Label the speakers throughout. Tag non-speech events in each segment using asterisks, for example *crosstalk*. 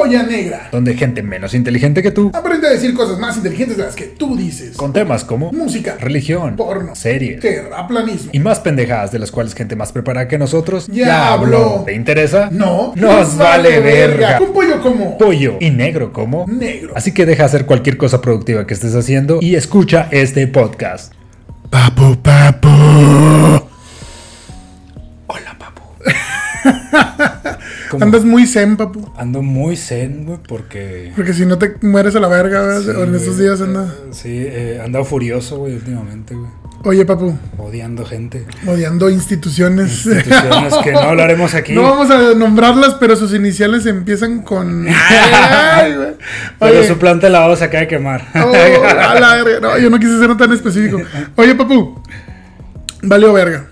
Speaker 1: Polla Negra.
Speaker 2: donde gente menos inteligente que tú,
Speaker 1: Aprende a decir cosas más inteligentes de las que tú dices.
Speaker 2: con temas como
Speaker 1: Música,
Speaker 2: religión,
Speaker 1: porno,
Speaker 2: series
Speaker 1: terraplanismo.
Speaker 2: y más pendejadas de las cuales gente más preparada que nosotros
Speaker 1: Ya habló.
Speaker 2: ¿Te interesa?
Speaker 1: No,
Speaker 2: Nos vale verga.
Speaker 1: Un pollo como
Speaker 2: Pollo y negro como
Speaker 1: negro.
Speaker 2: Así que deja hacer cualquier cosa productiva que estés haciendo y escucha este podcast.
Speaker 1: Papu, papu.
Speaker 2: Hola, papu. *laughs*
Speaker 1: Andas muy zen, papu.
Speaker 2: Ando muy zen, güey, porque...
Speaker 1: Porque si no te mueres a la verga, o en estos días anda.
Speaker 2: Sí, eh, he andado furioso, güey, últimamente, güey.
Speaker 1: Oye, papu,
Speaker 2: Odiando gente.
Speaker 1: odiando instituciones.
Speaker 2: Instituciones que no hablaremos aquí.
Speaker 1: No vamos a nombrarlas, pero sus iniciales empiezan con. *laughs* Ay, güey.
Speaker 2: Pero su planta lavado se acaba de quemar.
Speaker 1: oh, a la verga. No, yo no quise ser tan específico. Oye, papu, valió verga.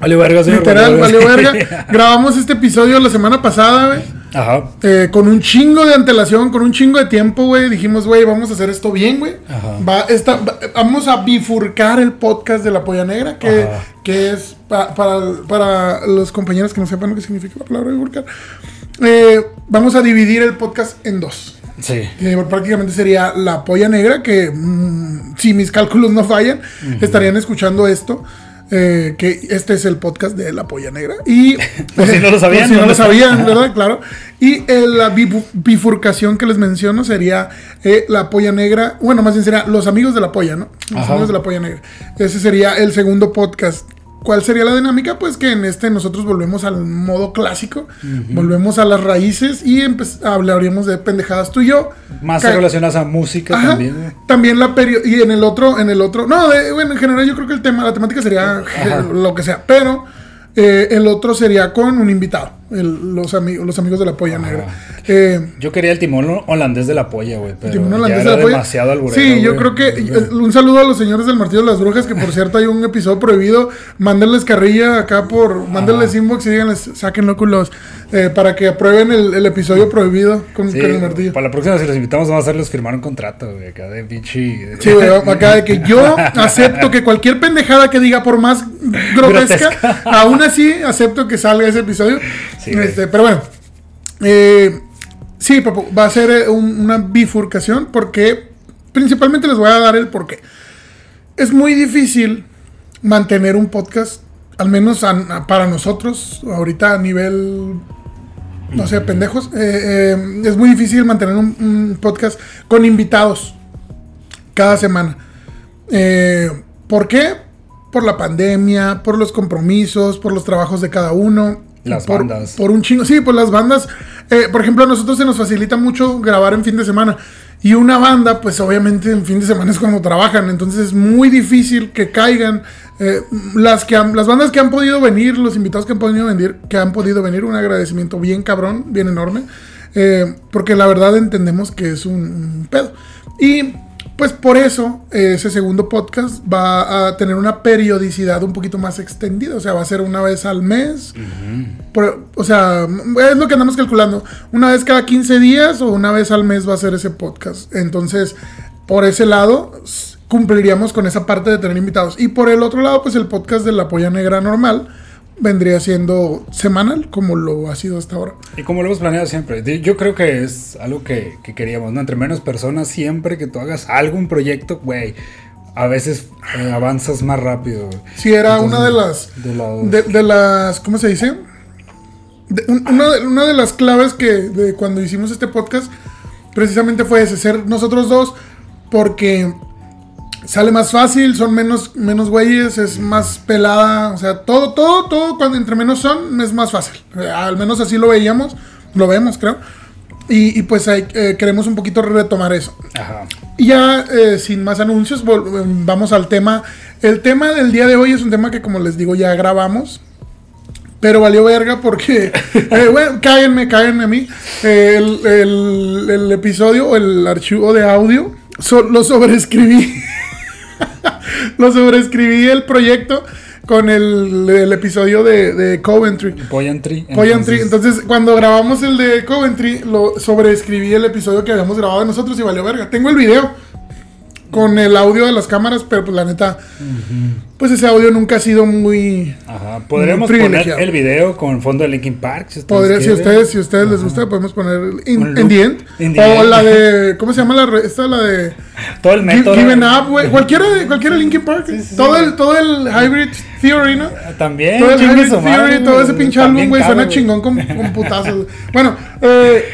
Speaker 2: Vale, verga, señor.
Speaker 1: Literal,
Speaker 2: vale,
Speaker 1: valió verga. *laughs* Grabamos este episodio la semana pasada, güey.
Speaker 2: Ajá.
Speaker 1: Eh, con un chingo de antelación, con un chingo de tiempo, güey. Dijimos, güey, vamos a hacer esto bien, güey.
Speaker 2: Ajá.
Speaker 1: Va, esta- va- vamos a bifurcar el podcast de la polla negra, que, es pa- para, para los compañeros que no sepan lo que significa la palabra bifurcar. Eh, vamos a dividir el podcast en dos.
Speaker 2: Sí.
Speaker 1: Prácticamente sería la polla negra, que mm, si mis cálculos no fallan, estarían escuchando esto. Eh, que este es el podcast de la polla negra. Y *laughs*
Speaker 2: Por si no lo sabían,
Speaker 1: si no
Speaker 2: ¿dónde
Speaker 1: lo sabían, ¿verdad? Claro. Y eh, la bifu- bifurcación que les menciono sería eh, la polla negra. Bueno, más bien sería los amigos de la polla, ¿no? Los
Speaker 2: Ajá.
Speaker 1: amigos de la polla negra. Ese sería el segundo podcast. ¿Cuál sería la dinámica? Pues que en este nosotros volvemos al modo clásico, volvemos a las raíces y hablaríamos de pendejadas tú y yo.
Speaker 2: Más
Speaker 1: Ca-
Speaker 2: relacionadas a música
Speaker 1: Ajá.
Speaker 2: también.
Speaker 1: También la perio y en el otro, en el otro, no, eh, bueno, en general yo creo que el tema, la temática sería
Speaker 2: Ajá. *laughs*
Speaker 1: lo que sea, pero eh, el otro sería con un invitado, el- los amigos, los amigos de la polla
Speaker 2: Ajá.
Speaker 1: negra. Eh,
Speaker 2: Yo quería el timón holandés de la polla, güey. Pero
Speaker 1: Timón
Speaker 2: ya
Speaker 1: holandés
Speaker 2: era
Speaker 1: de la polla.
Speaker 2: demasiado alburero,
Speaker 1: Sí, yo creo que eh, un saludo a los señores del Martillo de las Brujas, que por cierto hay un episodio prohibido. Mándenles carrilla acá por, mándenles inbox y díganles, sáquenlo culos, eh, para que aprueben el, el episodio prohibido con,
Speaker 2: Sí,
Speaker 1: con el martillo.
Speaker 2: para la próxima, si los invitamos, vamos a hacerles firmar un contrato, güey, acá de pinche.
Speaker 1: Sí, güey, acá de que yo *laughs* acepto que cualquier pendejada que diga, por más grotesca,
Speaker 2: Grotesca.
Speaker 1: aún así acepto que salga ese episodio.
Speaker 2: Sí.
Speaker 1: Este, pero bueno, eh, sí, papu, va a ser eh, un- una bifurcación porque principalmente les voy a dar el porqué. Es muy difícil mantener un podcast, al menos a- a- para nosotros, ahorita a nivel no sé, pendejos. eh, eh, es muy difícil mantener un, un podcast con invitados cada semana. Eh, ¿Por qué? Por la pandemia, por los compromisos, por los trabajos de cada uno.
Speaker 2: Las
Speaker 1: por,
Speaker 2: bandas.
Speaker 1: Por un chingo. Sí, por las bandas. Eh, por ejemplo, a nosotros se nos facilita mucho grabar en fin de semana. Y una banda, pues obviamente en fin de semana es cuando trabajan. Entonces es muy difícil que caigan. eh, las, que han- las bandas que han podido venir, los invitados que han podido venir, que han podido venir, un agradecimiento bien cabrón, bien enorme. eh, porque la verdad entendemos que es un, un pedo. Y pues por eso eh, ese segundo podcast va a tener una periodicidad un poquito más extendida. O sea, va a ser una vez al mes. Por- o sea, es lo que andamos calculando. Una vez cada 15 días o una vez al mes va a ser ese podcast. Entonces, por ese lado, cumpliríamos con esa parte de tener invitados. Y por el otro lado, pues el podcast de la polla negra normal vendría siendo semanal, como lo ha sido hasta ahora.
Speaker 2: Y como lo hemos planeado siempre, yo creo que es algo que, que queríamos, ¿no? Entre menos personas, siempre que tú hagas algún proyecto, güey, a veces eh, avanzas más rápido.
Speaker 1: Sí, era
Speaker 2: Entonces,
Speaker 1: una de las...
Speaker 2: de las-
Speaker 1: De, de las, ¿cómo se dice? De- un- una, de, una de las claves que de cuando hicimos este podcast precisamente fue ese, ser nosotros dos, porque sale más fácil, son menos, menos güeyes, es más pelada, o sea, todo, todo, todo, cuando entre menos son, es más fácil. Eh, Al menos así lo veíamos, lo vemos, creo. Y, y pues ahí, eh, queremos un poquito retomar eso.
Speaker 2: Ajá.
Speaker 1: Y ya eh, sin más anuncios, vol- vamos al tema. El tema del día de hoy es un tema que, como les digo, ya grabamos. Pero valió verga porque, *laughs* eh, bueno, cáguenme, cáguenme a mí. Eh, el, el- el episodio o el archivo de audio so- lo sobreescribí. *laughs* *laughs* lo sobreescribí el proyecto con el, el episodio de, de Coventry.
Speaker 2: Poyantry.
Speaker 1: Poyantry. Entonces, cuando grabamos el de Coventry, lo sobreescribí el episodio que habíamos grabado de nosotros y valió verga. Tengo el video. Con el audio de las cámaras, pero pues la neta, pues ese audio nunca ha sido muy...
Speaker 2: Ajá, podríamos
Speaker 1: muy
Speaker 2: poner el video con fondo de Linkin Park. Si
Speaker 1: Podría, si ustedes, si ustedes les gusta, podemos poner in, the end.
Speaker 2: In the
Speaker 1: o
Speaker 2: end.
Speaker 1: la de, *laughs* ¿cómo se llama la re- esta? La de *laughs*
Speaker 2: Todo el método.
Speaker 1: Given Up, güey. *laughs* Cualquiera cualquiera Linkin Park.
Speaker 2: Sí, sí,
Speaker 1: todo,
Speaker 2: sí.
Speaker 1: el, todo el Hybrid Theory, ¿no?
Speaker 2: También.
Speaker 1: Todo el Hybrid
Speaker 2: madre,
Speaker 1: Theory, todo ese pinche álbum, güey, suena chingón con, con putazos. Bueno, eh,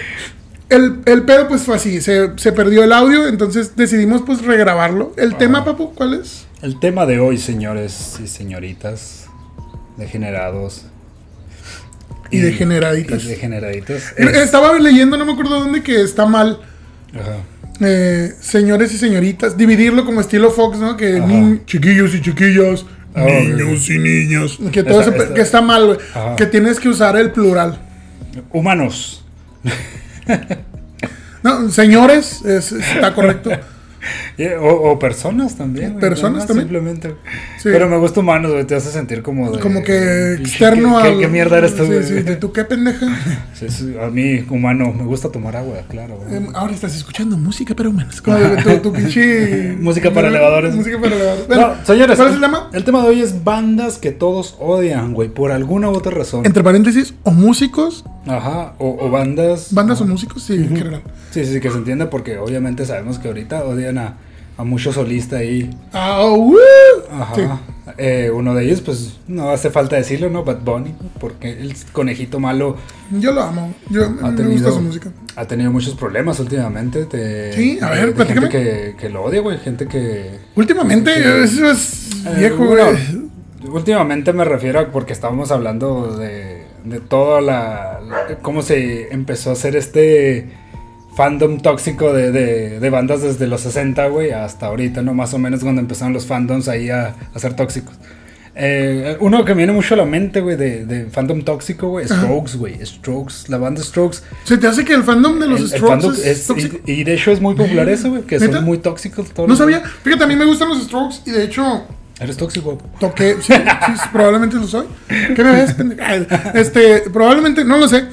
Speaker 1: el, el pedo pues fue así, se, se perdió el audio, entonces decidimos pues regrabarlo. El tema, papu, ¿cuál es?
Speaker 2: El tema de hoy, señores y señoritas, degenerados.
Speaker 1: Y degeneraditas.
Speaker 2: Y degeneraditas.
Speaker 1: Eh,
Speaker 2: es-
Speaker 1: Estaba leyendo, no me acuerdo dónde, que está mal,
Speaker 2: Ajá.
Speaker 1: eh, señores y señoritas, dividirlo como estilo Fox, ¿no? Que ni- chiquillos y chiquillas,
Speaker 2: Ah,
Speaker 1: niños y niñas. Que todo
Speaker 2: está-
Speaker 1: que está mal, güey. Que tienes que usar el plural.
Speaker 2: Humanos.
Speaker 1: No, señores, es- está correcto. *laughs*
Speaker 2: Y- *laughs* O, o personas también. güey,
Speaker 1: Personas
Speaker 2: no,
Speaker 1: también.
Speaker 2: Simplemente.
Speaker 1: Sí.
Speaker 2: Pero me gusta humanos, güey. Te hace sentir como de.
Speaker 1: Como que externo
Speaker 2: ¿qué,
Speaker 1: al.
Speaker 2: qué, mierda eres tú,
Speaker 1: Sí,
Speaker 2: güey?
Speaker 1: sí, ¿de tú qué pendeja? *laughs*
Speaker 2: A mí, humano, me gusta tomar agua, claro. güey.
Speaker 1: Em, ahora estás escuchando música para humanos. De tu, tu pinche. *laughs*
Speaker 2: Música para elevadores.
Speaker 1: Música para elevadores. Bueno,
Speaker 2: No, señores,
Speaker 1: ¿Cuál es el tema?
Speaker 2: El tema de hoy es bandas que todos odian, güey, por alguna u otra razón.
Speaker 1: Entre paréntesis, o músicos,
Speaker 2: Ajá, o, o bandas.
Speaker 1: bandas o músicos, sí, en general.
Speaker 2: Sí, sí, que se entiende porque obviamente sabemos que ahorita odian a, a muchos solistas ahí.
Speaker 1: Ah, uh,
Speaker 2: Ajá.
Speaker 1: sí.
Speaker 2: Eh, uno de ellos, pues no hace falta decirlo, ¿no? Bad Bunny, porque el conejito malo
Speaker 1: Yo lo amo. Yo,
Speaker 2: ha
Speaker 1: me
Speaker 2: tenido,
Speaker 1: gusta su música.
Speaker 2: ha tenido muchos problemas últimamente. de-
Speaker 1: Sí, a
Speaker 2: de-
Speaker 1: ver,
Speaker 2: de
Speaker 1: platícame.
Speaker 2: gente que, que lo odia, güey, gente que...
Speaker 1: Últimamente, eso es
Speaker 2: Eh,
Speaker 1: viejo,
Speaker 2: bueno,
Speaker 1: güey.
Speaker 2: últimamente me refiero a porque estábamos hablando de, de toda la, la- cómo se empezó a hacer este fandom tóxico de, de, de bandas desde los 60, güey, hasta ahorita, ¿no? Más o menos cuando empezaron los fandoms ahí a, a ser tóxicos. Eh, uno que me viene mucho a la mente, güey, de, de fandom tóxico, güey. Strokes, güey, Strokes, la banda Strokes.
Speaker 1: ¿Se te hace que el fandom de los
Speaker 2: el- el
Speaker 1: Strokes
Speaker 2: fandom
Speaker 1: es,
Speaker 2: es-
Speaker 1: tóxico?
Speaker 2: y, y de hecho es muy popular eso, güey, que
Speaker 1: ¿Neta?
Speaker 2: son muy tóxicos todos.
Speaker 1: No
Speaker 2: los-
Speaker 1: sabía. Fíjate, a mí me gustan los Strokes y de hecho
Speaker 2: Eres tóxico.
Speaker 1: toqué. Sí, sí, probablemente lo soy. ¿Qué me ves? *laughs* Este, probablemente, no lo sé.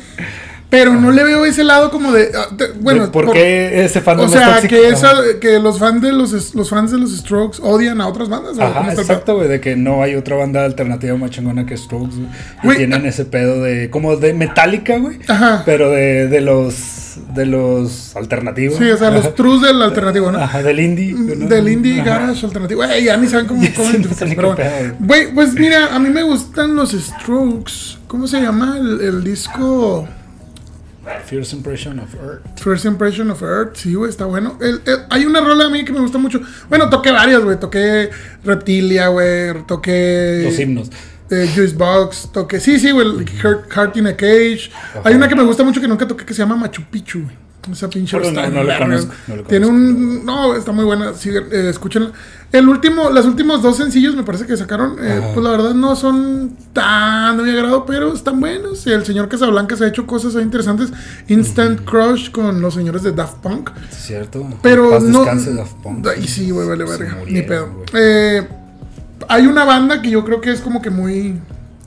Speaker 1: Pero no le veo ese lado como de. ah, de- bueno,
Speaker 2: ¿por,
Speaker 1: por-
Speaker 2: qué ese fandom
Speaker 1: O
Speaker 2: es
Speaker 1: sea,
Speaker 2: tóxico?
Speaker 1: que, esa, que los fans de los, los fans de los Strokes odian a otras bandas. ¿o cómo
Speaker 2: Ajá, exacto, güey, de que no hay otra banda alternativa más chingona que Strokes, güey. Y tienen ese pedo de, como de Metallica, güey.
Speaker 1: Ajá.
Speaker 2: Pero de, de los, de los alternativos.
Speaker 1: Sí, o sea, los trus del alternativo, ¿no?
Speaker 2: Ajá, del indie. ¿no?
Speaker 1: Del indie
Speaker 2: Ajá.
Speaker 1: garage alternativo. Güey, ya ni saben cómo, cómo pero Güey, pues mira, a mí me gustan los Strokes. ¿Cómo se llama el, el disco?
Speaker 2: First Impression of Earth.
Speaker 1: First Impression of Earth, sí, güey, está bueno. El- el- hay una rola a mí que me gusta mucho. Bueno, toqué varias, güey. Toqué Reptilia, güey. Toqué.
Speaker 2: Los himnos.
Speaker 1: eh, Juice Box. Toqué. Sí, sí, güey. Heart, Heart in a Cage. Hay una que me gusta mucho que nunca toqué que se llama Machu Picchu, güey. Esa pinche rola
Speaker 2: no-
Speaker 1: está
Speaker 2: no conozco, no
Speaker 1: Tiene un. No, está muy buena. Sí, eh, escúchenla. El último, los últimos dos sencillos me parece que sacaron. eh, pues la verdad no son tan de mi agrado, pero están buenos. El señor Casablanca se ha hecho cosas interesantes. Instant Crush con los señores de Daft Punk.
Speaker 2: ¿Es cierto?
Speaker 1: Pero
Speaker 2: Paz
Speaker 1: no.
Speaker 2: descanse, Daft Punk.
Speaker 1: Sí, güey, vale, verga. Ni pedo. Eh, hay una banda que yo creo que es como que muy.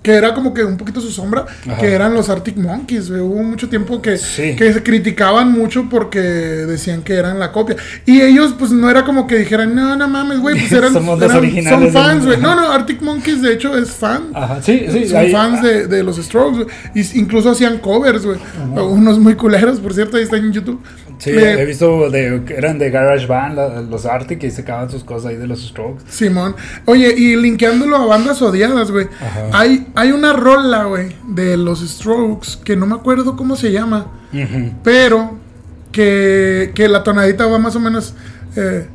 Speaker 1: Que era como que un poquito su sombra,
Speaker 2: Ajá.
Speaker 1: que eran los Arctic Monkeys, güey. Hubo mucho tiempo que,
Speaker 2: Sí.
Speaker 1: que se criticaban mucho porque decían que eran la copia. Y ellos, pues no era como que dijeran, no, no mames, güey, pues *laughs* eran.
Speaker 2: Somos los
Speaker 1: eran-
Speaker 2: originales
Speaker 1: Son fans, güey. No, no, Arctic Monkeys de hecho es fan.
Speaker 2: Ajá, sí, sí.
Speaker 1: Son
Speaker 2: ahí-
Speaker 1: fans de, de los Strokes, güey. Y incluso hacían covers, güey. Unos muy culeros, por cierto, ahí están en YouTube.
Speaker 2: Sí, he visto de, eran de Garage Band, la- los Arctic, y sacaban sus cosas ahí de los Strokes.
Speaker 1: Simón. Oye, y linkeándolo a bandas odiadas, güey. Hay, hay una rola, güey, de los Strokes, que no me acuerdo cómo se llama, pero que, que la tonadita va más o menos... eh,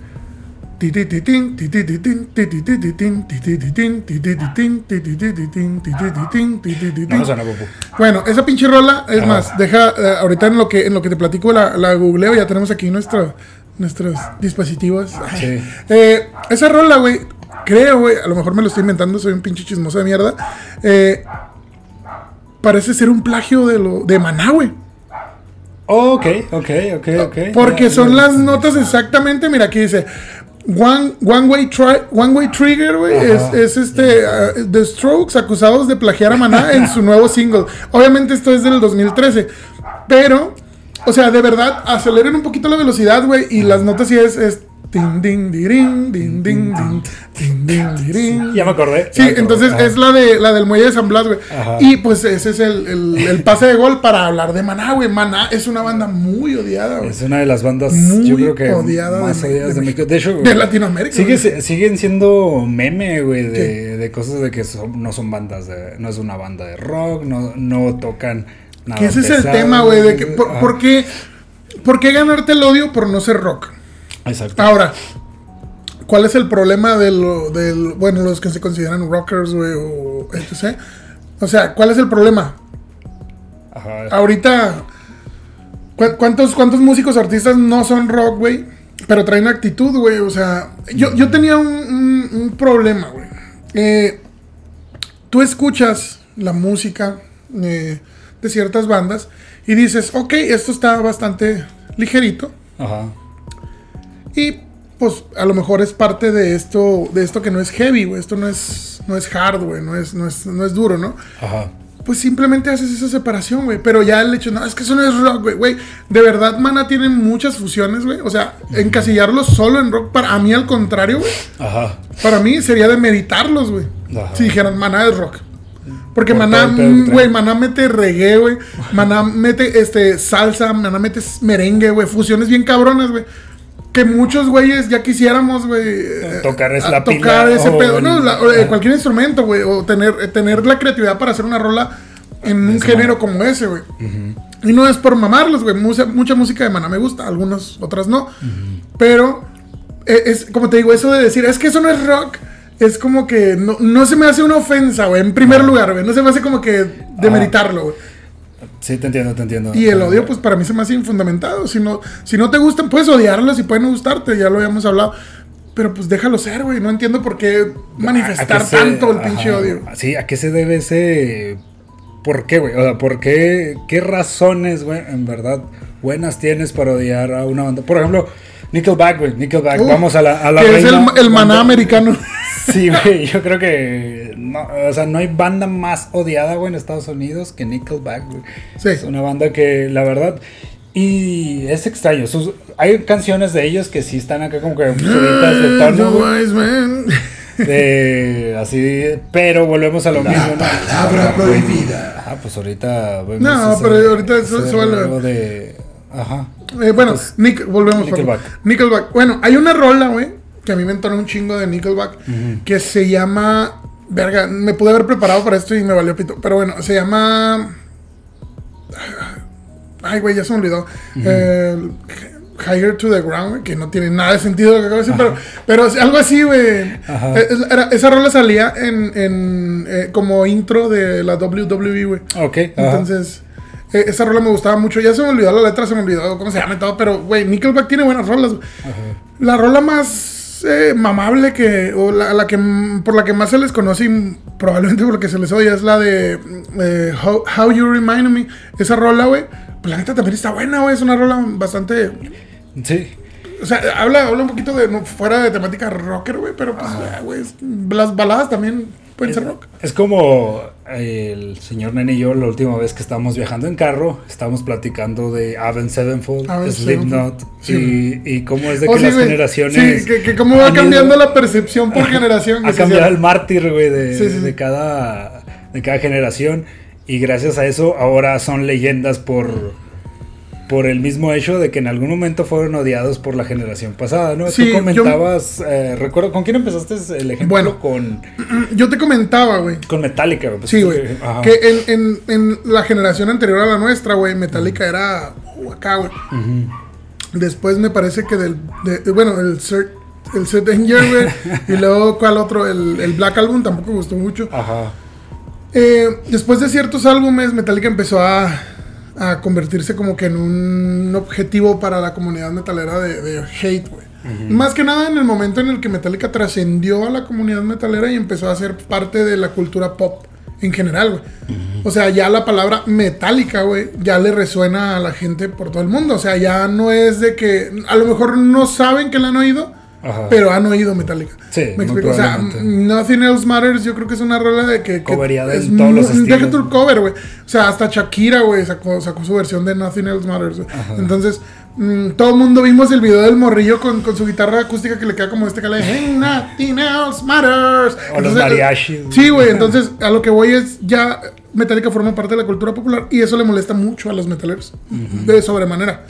Speaker 1: Bueno, esa pinche rola, es más, deja, eh, ahorita en lo que en lo que te platico la, la googleo, ya tenemos aquí nuestro, nuestros dispositivos.
Speaker 2: Sí.
Speaker 1: Eh, esa rola, güey, creo, güey, a lo mejor me lo estoy inventando, soy un pinche chismoso de mierda. eh, parece ser un plagio de lo de Maná, güey.
Speaker 2: Oh, ok, ok, ok, ok.
Speaker 1: Porque son las notas exactamente, mira, aquí dice One, one, way, tri- one Way Trigger, güey, es, este ah, The Strokes acusados de plagiar a Maná *laughs* en su nuevo single. Obviamente esto es del 2013, pero, o sea, de verdad, aceleren un poquito la velocidad, güey, y las notas sí es, es Din, din, dirin, din, din, din, din, din, dirin.
Speaker 2: Ya me acordé.
Speaker 1: Sí,
Speaker 2: me
Speaker 1: entonces es la de la del muelle de San Blas, güey. Y pues ese es el, el, el pase de gol para hablar de Maná, güey. Maná es una banda muy odiada, güey.
Speaker 2: Es una de las bandas,
Speaker 1: Muy
Speaker 2: yo creo que
Speaker 1: odiada
Speaker 2: más
Speaker 1: de-
Speaker 2: odiadas de, México. De hecho,
Speaker 1: De Latinoamérica.
Speaker 2: sigue-
Speaker 1: güey.
Speaker 2: siguen siendo meme, güey, de, de cosas de que son- no son bandas de, no es una banda de rock, no, no tocan nada.
Speaker 1: Que ese es el tema, güey. De que. ¿por qué, ¿Por qué ganarte el odio por no ser rock?
Speaker 2: Exacto.
Speaker 1: Ahora, ¿cuál es el problema de lo- del, bueno, los que se consideran rockers, güey, o etc.? O sea, ¿cuál es el problema?
Speaker 2: Ajá.
Speaker 1: Ahorita, ¿cu- ¿cuántos, ¿cuántos músicos artistas no son rock, güey? Pero traen actitud, güey. O sea, yo, yo tenía un, un- un problema, güey. Eh, tú escuchas la música eh, de ciertas bandas y dices, ok, esto está bastante ligerito.
Speaker 2: Ajá.
Speaker 1: Y pues a lo mejor es parte de esto, de esto que no es heavy, güey. Esto no es, no es hard, güey. No es, no, es, no es duro, ¿no?
Speaker 2: Ajá.
Speaker 1: Pues simplemente haces esa separación, güey. Pero ya el hecho, no, es que eso no es rock, güey. Güey, de verdad, Mana tiene muchas fusiones, güey. O sea, encasillarlos solo en rock, para a mí al contrario, güey.
Speaker 2: Ajá.
Speaker 1: Para mí sería de meditarlos, güey. Si dijeran, Maná es rock. Porque
Speaker 2: Por
Speaker 1: Maná, güey, Maná mete reggae, güey. Maná mete este, salsa, Maná mete merengue, güey. Fusiones bien cabronas, güey. Que muchos güeyes ya quisiéramos, güey. eh,
Speaker 2: Tocar es la
Speaker 1: Tocar
Speaker 2: pila
Speaker 1: ese
Speaker 2: o
Speaker 1: pedo. No, la- o, eh, cualquier instrumento, güey. O tener, eh, tener la creatividad para hacer una rola en un género como ese, güey. Y no es por mamarlos, güey. Mucha, mucha música de Maná me gusta, algunas otras no. Pero es como te digo, eso de decir, es que eso no es rock. Es como que no, no se me hace una ofensa, güey. En primer lugar, güey. No se me hace como que demeritarlo, güey.
Speaker 2: Sí, te entiendo, te entiendo.
Speaker 1: Y el odio, pues para mí se me hace infundamentado. Si no, si no te gustan, puedes odiarlos y pueden gustarte, ya lo habíamos hablado. Pero pues déjalo ser, güey. No entiendo por qué
Speaker 2: ¿A
Speaker 1: manifestar
Speaker 2: qué se-
Speaker 1: tanto el
Speaker 2: ajá,
Speaker 1: pinche odio.
Speaker 2: Sí, ¿a qué se debe ese...? ¿Por qué, güey? O sea, ¿por qué? ¿Qué razones, güey, en verdad, buenas tienes para odiar a una banda? Por ejemplo, Nickelback, güey. Nickelback,
Speaker 1: Uh,
Speaker 2: vamos a la, a la
Speaker 1: que es el,
Speaker 2: reina
Speaker 1: el maná americano. *laughs*
Speaker 2: Sí, güey, yo creo que... No, o sea, no hay banda más odiada, güey, en Estados Unidos que Nickelback, güey.
Speaker 1: Sí.
Speaker 2: Es una banda que, la verdad... Y es extraño. sus- hay canciones de ellos que sí están acá como que subidas de
Speaker 1: The
Speaker 2: tono,
Speaker 1: man.
Speaker 2: De, así, pero volvemos a lo mismo, ¿no?
Speaker 3: Palabra prohibida.
Speaker 2: Ah, pues ahorita
Speaker 1: No,
Speaker 2: ese-
Speaker 1: pero ahorita eso-
Speaker 2: rollo de Ajá.
Speaker 1: Eh, bueno,
Speaker 2: Pues,
Speaker 1: Nick, volvemos.
Speaker 2: Nickelback.
Speaker 1: Nickelback. Bueno, hay una rola, güey, que a mí me entonó un chingo de Nickelback, que se llama... Verga, me pude haber preparado para esto y me valió pito. Pero bueno, se llama... Ay, güey, ya se me olvidó. Eh, Higher to the Ground, que no tiene nada de sentido lo que acabo de decir, pero, pero algo así, güey. Esa rola salía en, en, eh, como intro de la WWE, güey.
Speaker 2: Ok.
Speaker 1: Entonces, eh, esa rola me gustaba mucho. Ya se me olvidó la letra, se me olvidó cómo se llama y todo, pero, güey, Nickelback tiene buenas rolas. La rola más eh, mamable que, o la, la que, mm, por la que más se les conoce y probablemente por la que se les odia es la de eh, How, How You Remind Me. Esa rola, güey, pues la neta también está buena, güey. Es una rola bastante...
Speaker 2: Sí.
Speaker 1: O sea, habla, habla un poquito de, no, fuera de temática rocker, güey, pero pues, güey, las baladas también pueden ser rock.
Speaker 2: Es como el señor Nene y yo la última vez que estábamos viajando en carro, estábamos platicando de Avenged Sevenfold, Slipknot
Speaker 1: sí.
Speaker 2: y, y cómo es de
Speaker 1: Oh,
Speaker 2: que
Speaker 1: sí,
Speaker 2: las
Speaker 1: güey.
Speaker 2: generaciones
Speaker 1: Sí, que, que cómo va cambiando
Speaker 2: ido-
Speaker 1: la percepción por generación.
Speaker 2: ha cambiado el mártir, güey, de,
Speaker 1: sí.
Speaker 2: de cada de cada generación y gracias a eso ahora son leyendas por por el mismo hecho de que en algún momento fueron odiados por la generación pasada, ¿no?
Speaker 1: Sí,
Speaker 2: Tú
Speaker 1: yo-
Speaker 2: comentabas, eh, recuerdo, ¿con quién empezaste el ejemplo?
Speaker 1: Bueno.
Speaker 2: con, *clears throat*
Speaker 1: Yo te comentaba, güey.
Speaker 2: con Metallica, güey. Pues,
Speaker 1: Sí, güey. Que en, en, en la generación anterior a la nuestra, güey, Metallica era uh, acá, güey. Después me parece que del. de- de- bueno, el Cert, el Cert Danger, güey. *laughs* y luego, ¿cuál otro? El, el Black Album tampoco me gustó mucho.
Speaker 2: Ajá.
Speaker 1: Eh, después de ciertos álbumes, Metallica empezó a, a convertirse como que en un objetivo para la comunidad metalera de, de hate, güey. Más que nada en el momento en el que Metallica trascendió a la comunidad metalera y empezó a ser parte de la cultura pop en general, güey. O sea, ya la palabra metálica, güey, ya le resuena a la gente por todo el mundo. O sea, ya no es de que a lo mejor no saben que la han oído,
Speaker 2: Ajá.
Speaker 1: pero han oído Metallica.
Speaker 2: Sí,
Speaker 1: me explico. O sea. Nothing Else Matters, yo creo que es una rola de que.
Speaker 2: en
Speaker 1: es
Speaker 2: todos los
Speaker 1: muy- Deja
Speaker 2: estilos.
Speaker 1: tu cover, güey. O sea, hasta Shakira, güey, sacó, sacó su versión de Nothing Else Matters, güey. Entonces, mm, todo el mundo vimos el video del morrillo con, con su guitarra acústica que le queda como este que le Hey, nothing else matters.
Speaker 2: O los
Speaker 1: Entonces,
Speaker 2: mariachis.
Speaker 1: Sí, güey. Entonces, a lo que voy es ya Metallica forma parte de la cultura popular y eso le molesta mucho a los metaleros. De sobremanera.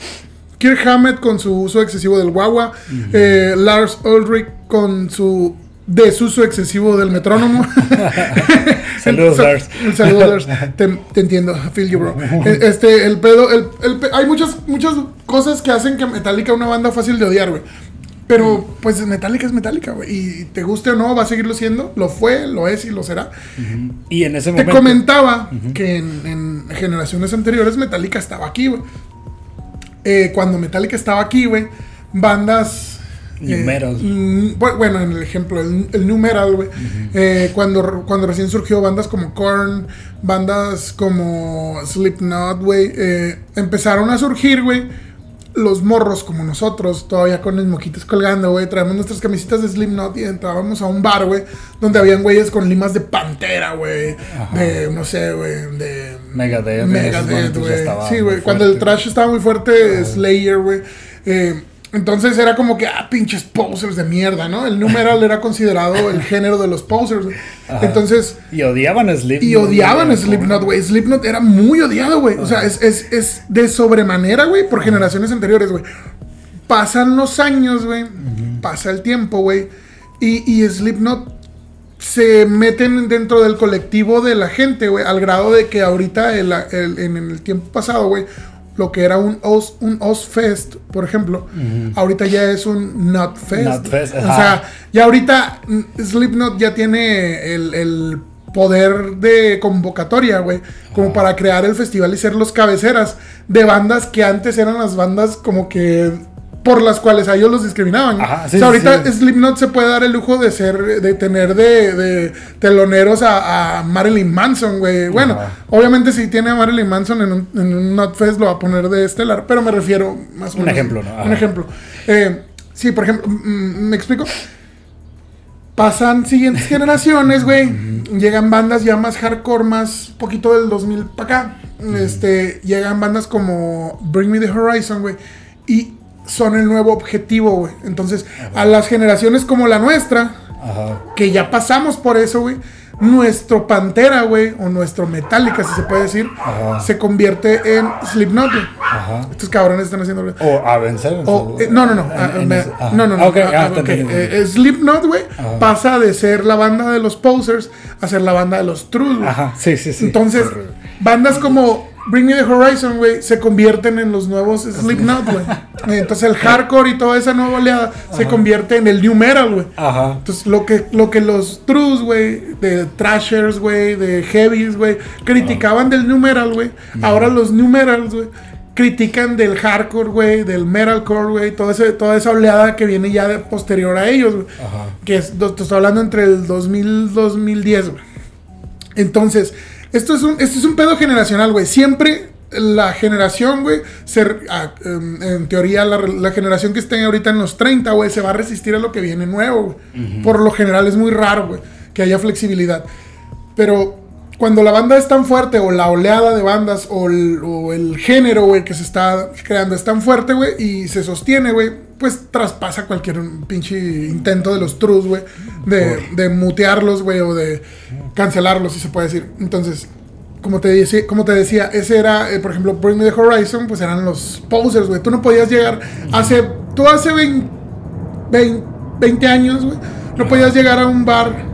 Speaker 1: Kirk Hammett con su uso excesivo del guagua. eh, Lars Ulrich con su desuso excesivo del metrónomo. *laughs* *laughs*
Speaker 2: Saludos, Lars.
Speaker 1: el saludo, Lars. *laughs* Te, te entiendo. I feel you, bro. Eh, Este, el pedo. El, el hay muchas, muchas cosas que hacen que Metallica una banda fácil de odiar, güey. Pero, pues, Metallica es Metallica, güey. Y te guste o no, va a seguirlo siendo. Lo fue, lo es y lo será.
Speaker 2: Y en ese
Speaker 1: Te
Speaker 2: momento.
Speaker 1: comentaba que en, en generaciones anteriores Metallica estaba aquí, güey. Eh, cuando Metallica estaba aquí, güey, bandas...
Speaker 2: New metal.
Speaker 1: mm, bu- bueno, en el ejemplo, el, el new metal, güey. eh, cuando, cuando recién surgió bandas como Korn, bandas como Slipknot, güey, eh, empezaron a surgir, güey. Los morros como nosotros, todavía con los moquitos colgando, güey. Traemos nuestras camisitas de Slipknot y entrábamos a un bar, güey. Donde habían güeyes con limas de pantera, güey. De, no sé, güey. De
Speaker 2: Megadeth,
Speaker 1: Megadeth,
Speaker 2: ya
Speaker 1: güey. Sí, güey. Cuando el trash estaba muy fuerte, Slayer, güey. Eh, entonces era como que, ah, pinches posers de mierda, ¿no? El numeral era considerado el *laughs* género de los posers.
Speaker 2: Ajá.
Speaker 1: Entonces,
Speaker 2: Y odiaban a Slipknot.
Speaker 1: y odiaban a. Slipknot, güey. Slipknot era muy odiado, güey. O sea, es, es, es de sobremanera, güey, por generaciones anteriores, güey. Pasan los años, güey. Pasa el tiempo, güey. Y, y Slipknot se meten dentro del colectivo de la gente, güey. Al grado de que ahorita, el- el- en el tiempo pasado, güey, lo que era un Oz, un Ozfest, por ejemplo, ahorita ya es un Nutfest.
Speaker 2: Nutfest,
Speaker 1: o
Speaker 2: ajá.
Speaker 1: sea, ya ahorita mm, Slipknot ya tiene el, el poder de convocatoria, güey, como para crear el festival y ser los cabeceras de bandas que antes eran las bandas como que por las cuales a ellos los discriminaban.
Speaker 2: Ajá,
Speaker 1: o
Speaker 2: sí,
Speaker 1: sea, ahorita
Speaker 2: sí.
Speaker 1: Slipknot se puede dar el lujo de ser, de tener de, de teloneros a, a Marilyn Manson, güey. Bueno,
Speaker 2: Ajá.
Speaker 1: obviamente si tiene a Marilyn Manson en un, en un Nutfest lo va a poner de estelar, pero me refiero más o
Speaker 2: Un
Speaker 1: menos-
Speaker 2: ejemplo, ¿no?
Speaker 1: Un ejemplo. Eh, sí, por ejemplo, ¿me explico? Pasan siguientes generaciones, güey. Llegan bandas ya más hardcore, más poquito del 2000 para acá. Este, llegan bandas como Bring Me the Horizon, güey. Y son el nuevo objetivo, güey. Entonces, a las generaciones como la nuestra,
Speaker 2: Ajá.
Speaker 1: que ya pasamos por eso, güey. Nuestro Pantera, güey, o nuestro Metallica, si se puede decir,
Speaker 2: Ajá.
Speaker 1: se convierte en Slipknot, güey.
Speaker 2: Ajá.
Speaker 1: Estos cabrones están haciendo.
Speaker 2: O a vencer.
Speaker 1: O, eh, no, no, no. ah,
Speaker 2: En-
Speaker 1: me- no, no, no.
Speaker 2: Ah, ok,
Speaker 1: ah,
Speaker 2: ah, entendí.
Speaker 1: Eh, Slipknot, güey, pasa de ser la banda de los posers a ser la banda de los true, güey.
Speaker 2: Ajá, sí, sí, sí.
Speaker 1: Entonces, bandas como Bring Me the Horizon, güey, se convierten en los nuevos Slipknot, güey. *laughs* Entonces, el hardcore y toda esa nueva oleada se convierte en el new metal, güey.
Speaker 2: Ajá.
Speaker 1: Entonces, lo que, lo que los trus, güey, de trashers, güey, de heavies, güey, criticaban del new metal, güey. Ahora los new metals, güey, critican del hardcore, güey, del metalcore, güey, toda, ese- toda esa oleada que viene ya de posterior a ellos, güey.
Speaker 2: Ajá.
Speaker 1: Que es, te estoy hablando entre el 2000 2010, güey. Entonces, esto es un, esto es un pedo generacional, güey. Siempre la generación, güey, ser, ah, em, en teoría, la, la generación que esté ahorita en los 30, güey, se va a resistir a lo que viene nuevo, güey. Por lo general es muy raro, güey, que haya flexibilidad. Pero cuando la banda es tan fuerte, o la oleada de bandas, o el, o el género, güey, que se está creando es tan fuerte, güey, y se sostiene, güey, pues traspasa cualquier pinche intento de los trus, güey, de, de mutearlos, güey, o de cancelarlos, si se puede decir. Entonces, como te, decía, como te decía, ese era, eh, por ejemplo, Bring Me the Horizon, pues eran los posers, güey. Tú no podías llegar hace, tú hace 20, 20, 20 años, güey, no podías llegar a un bar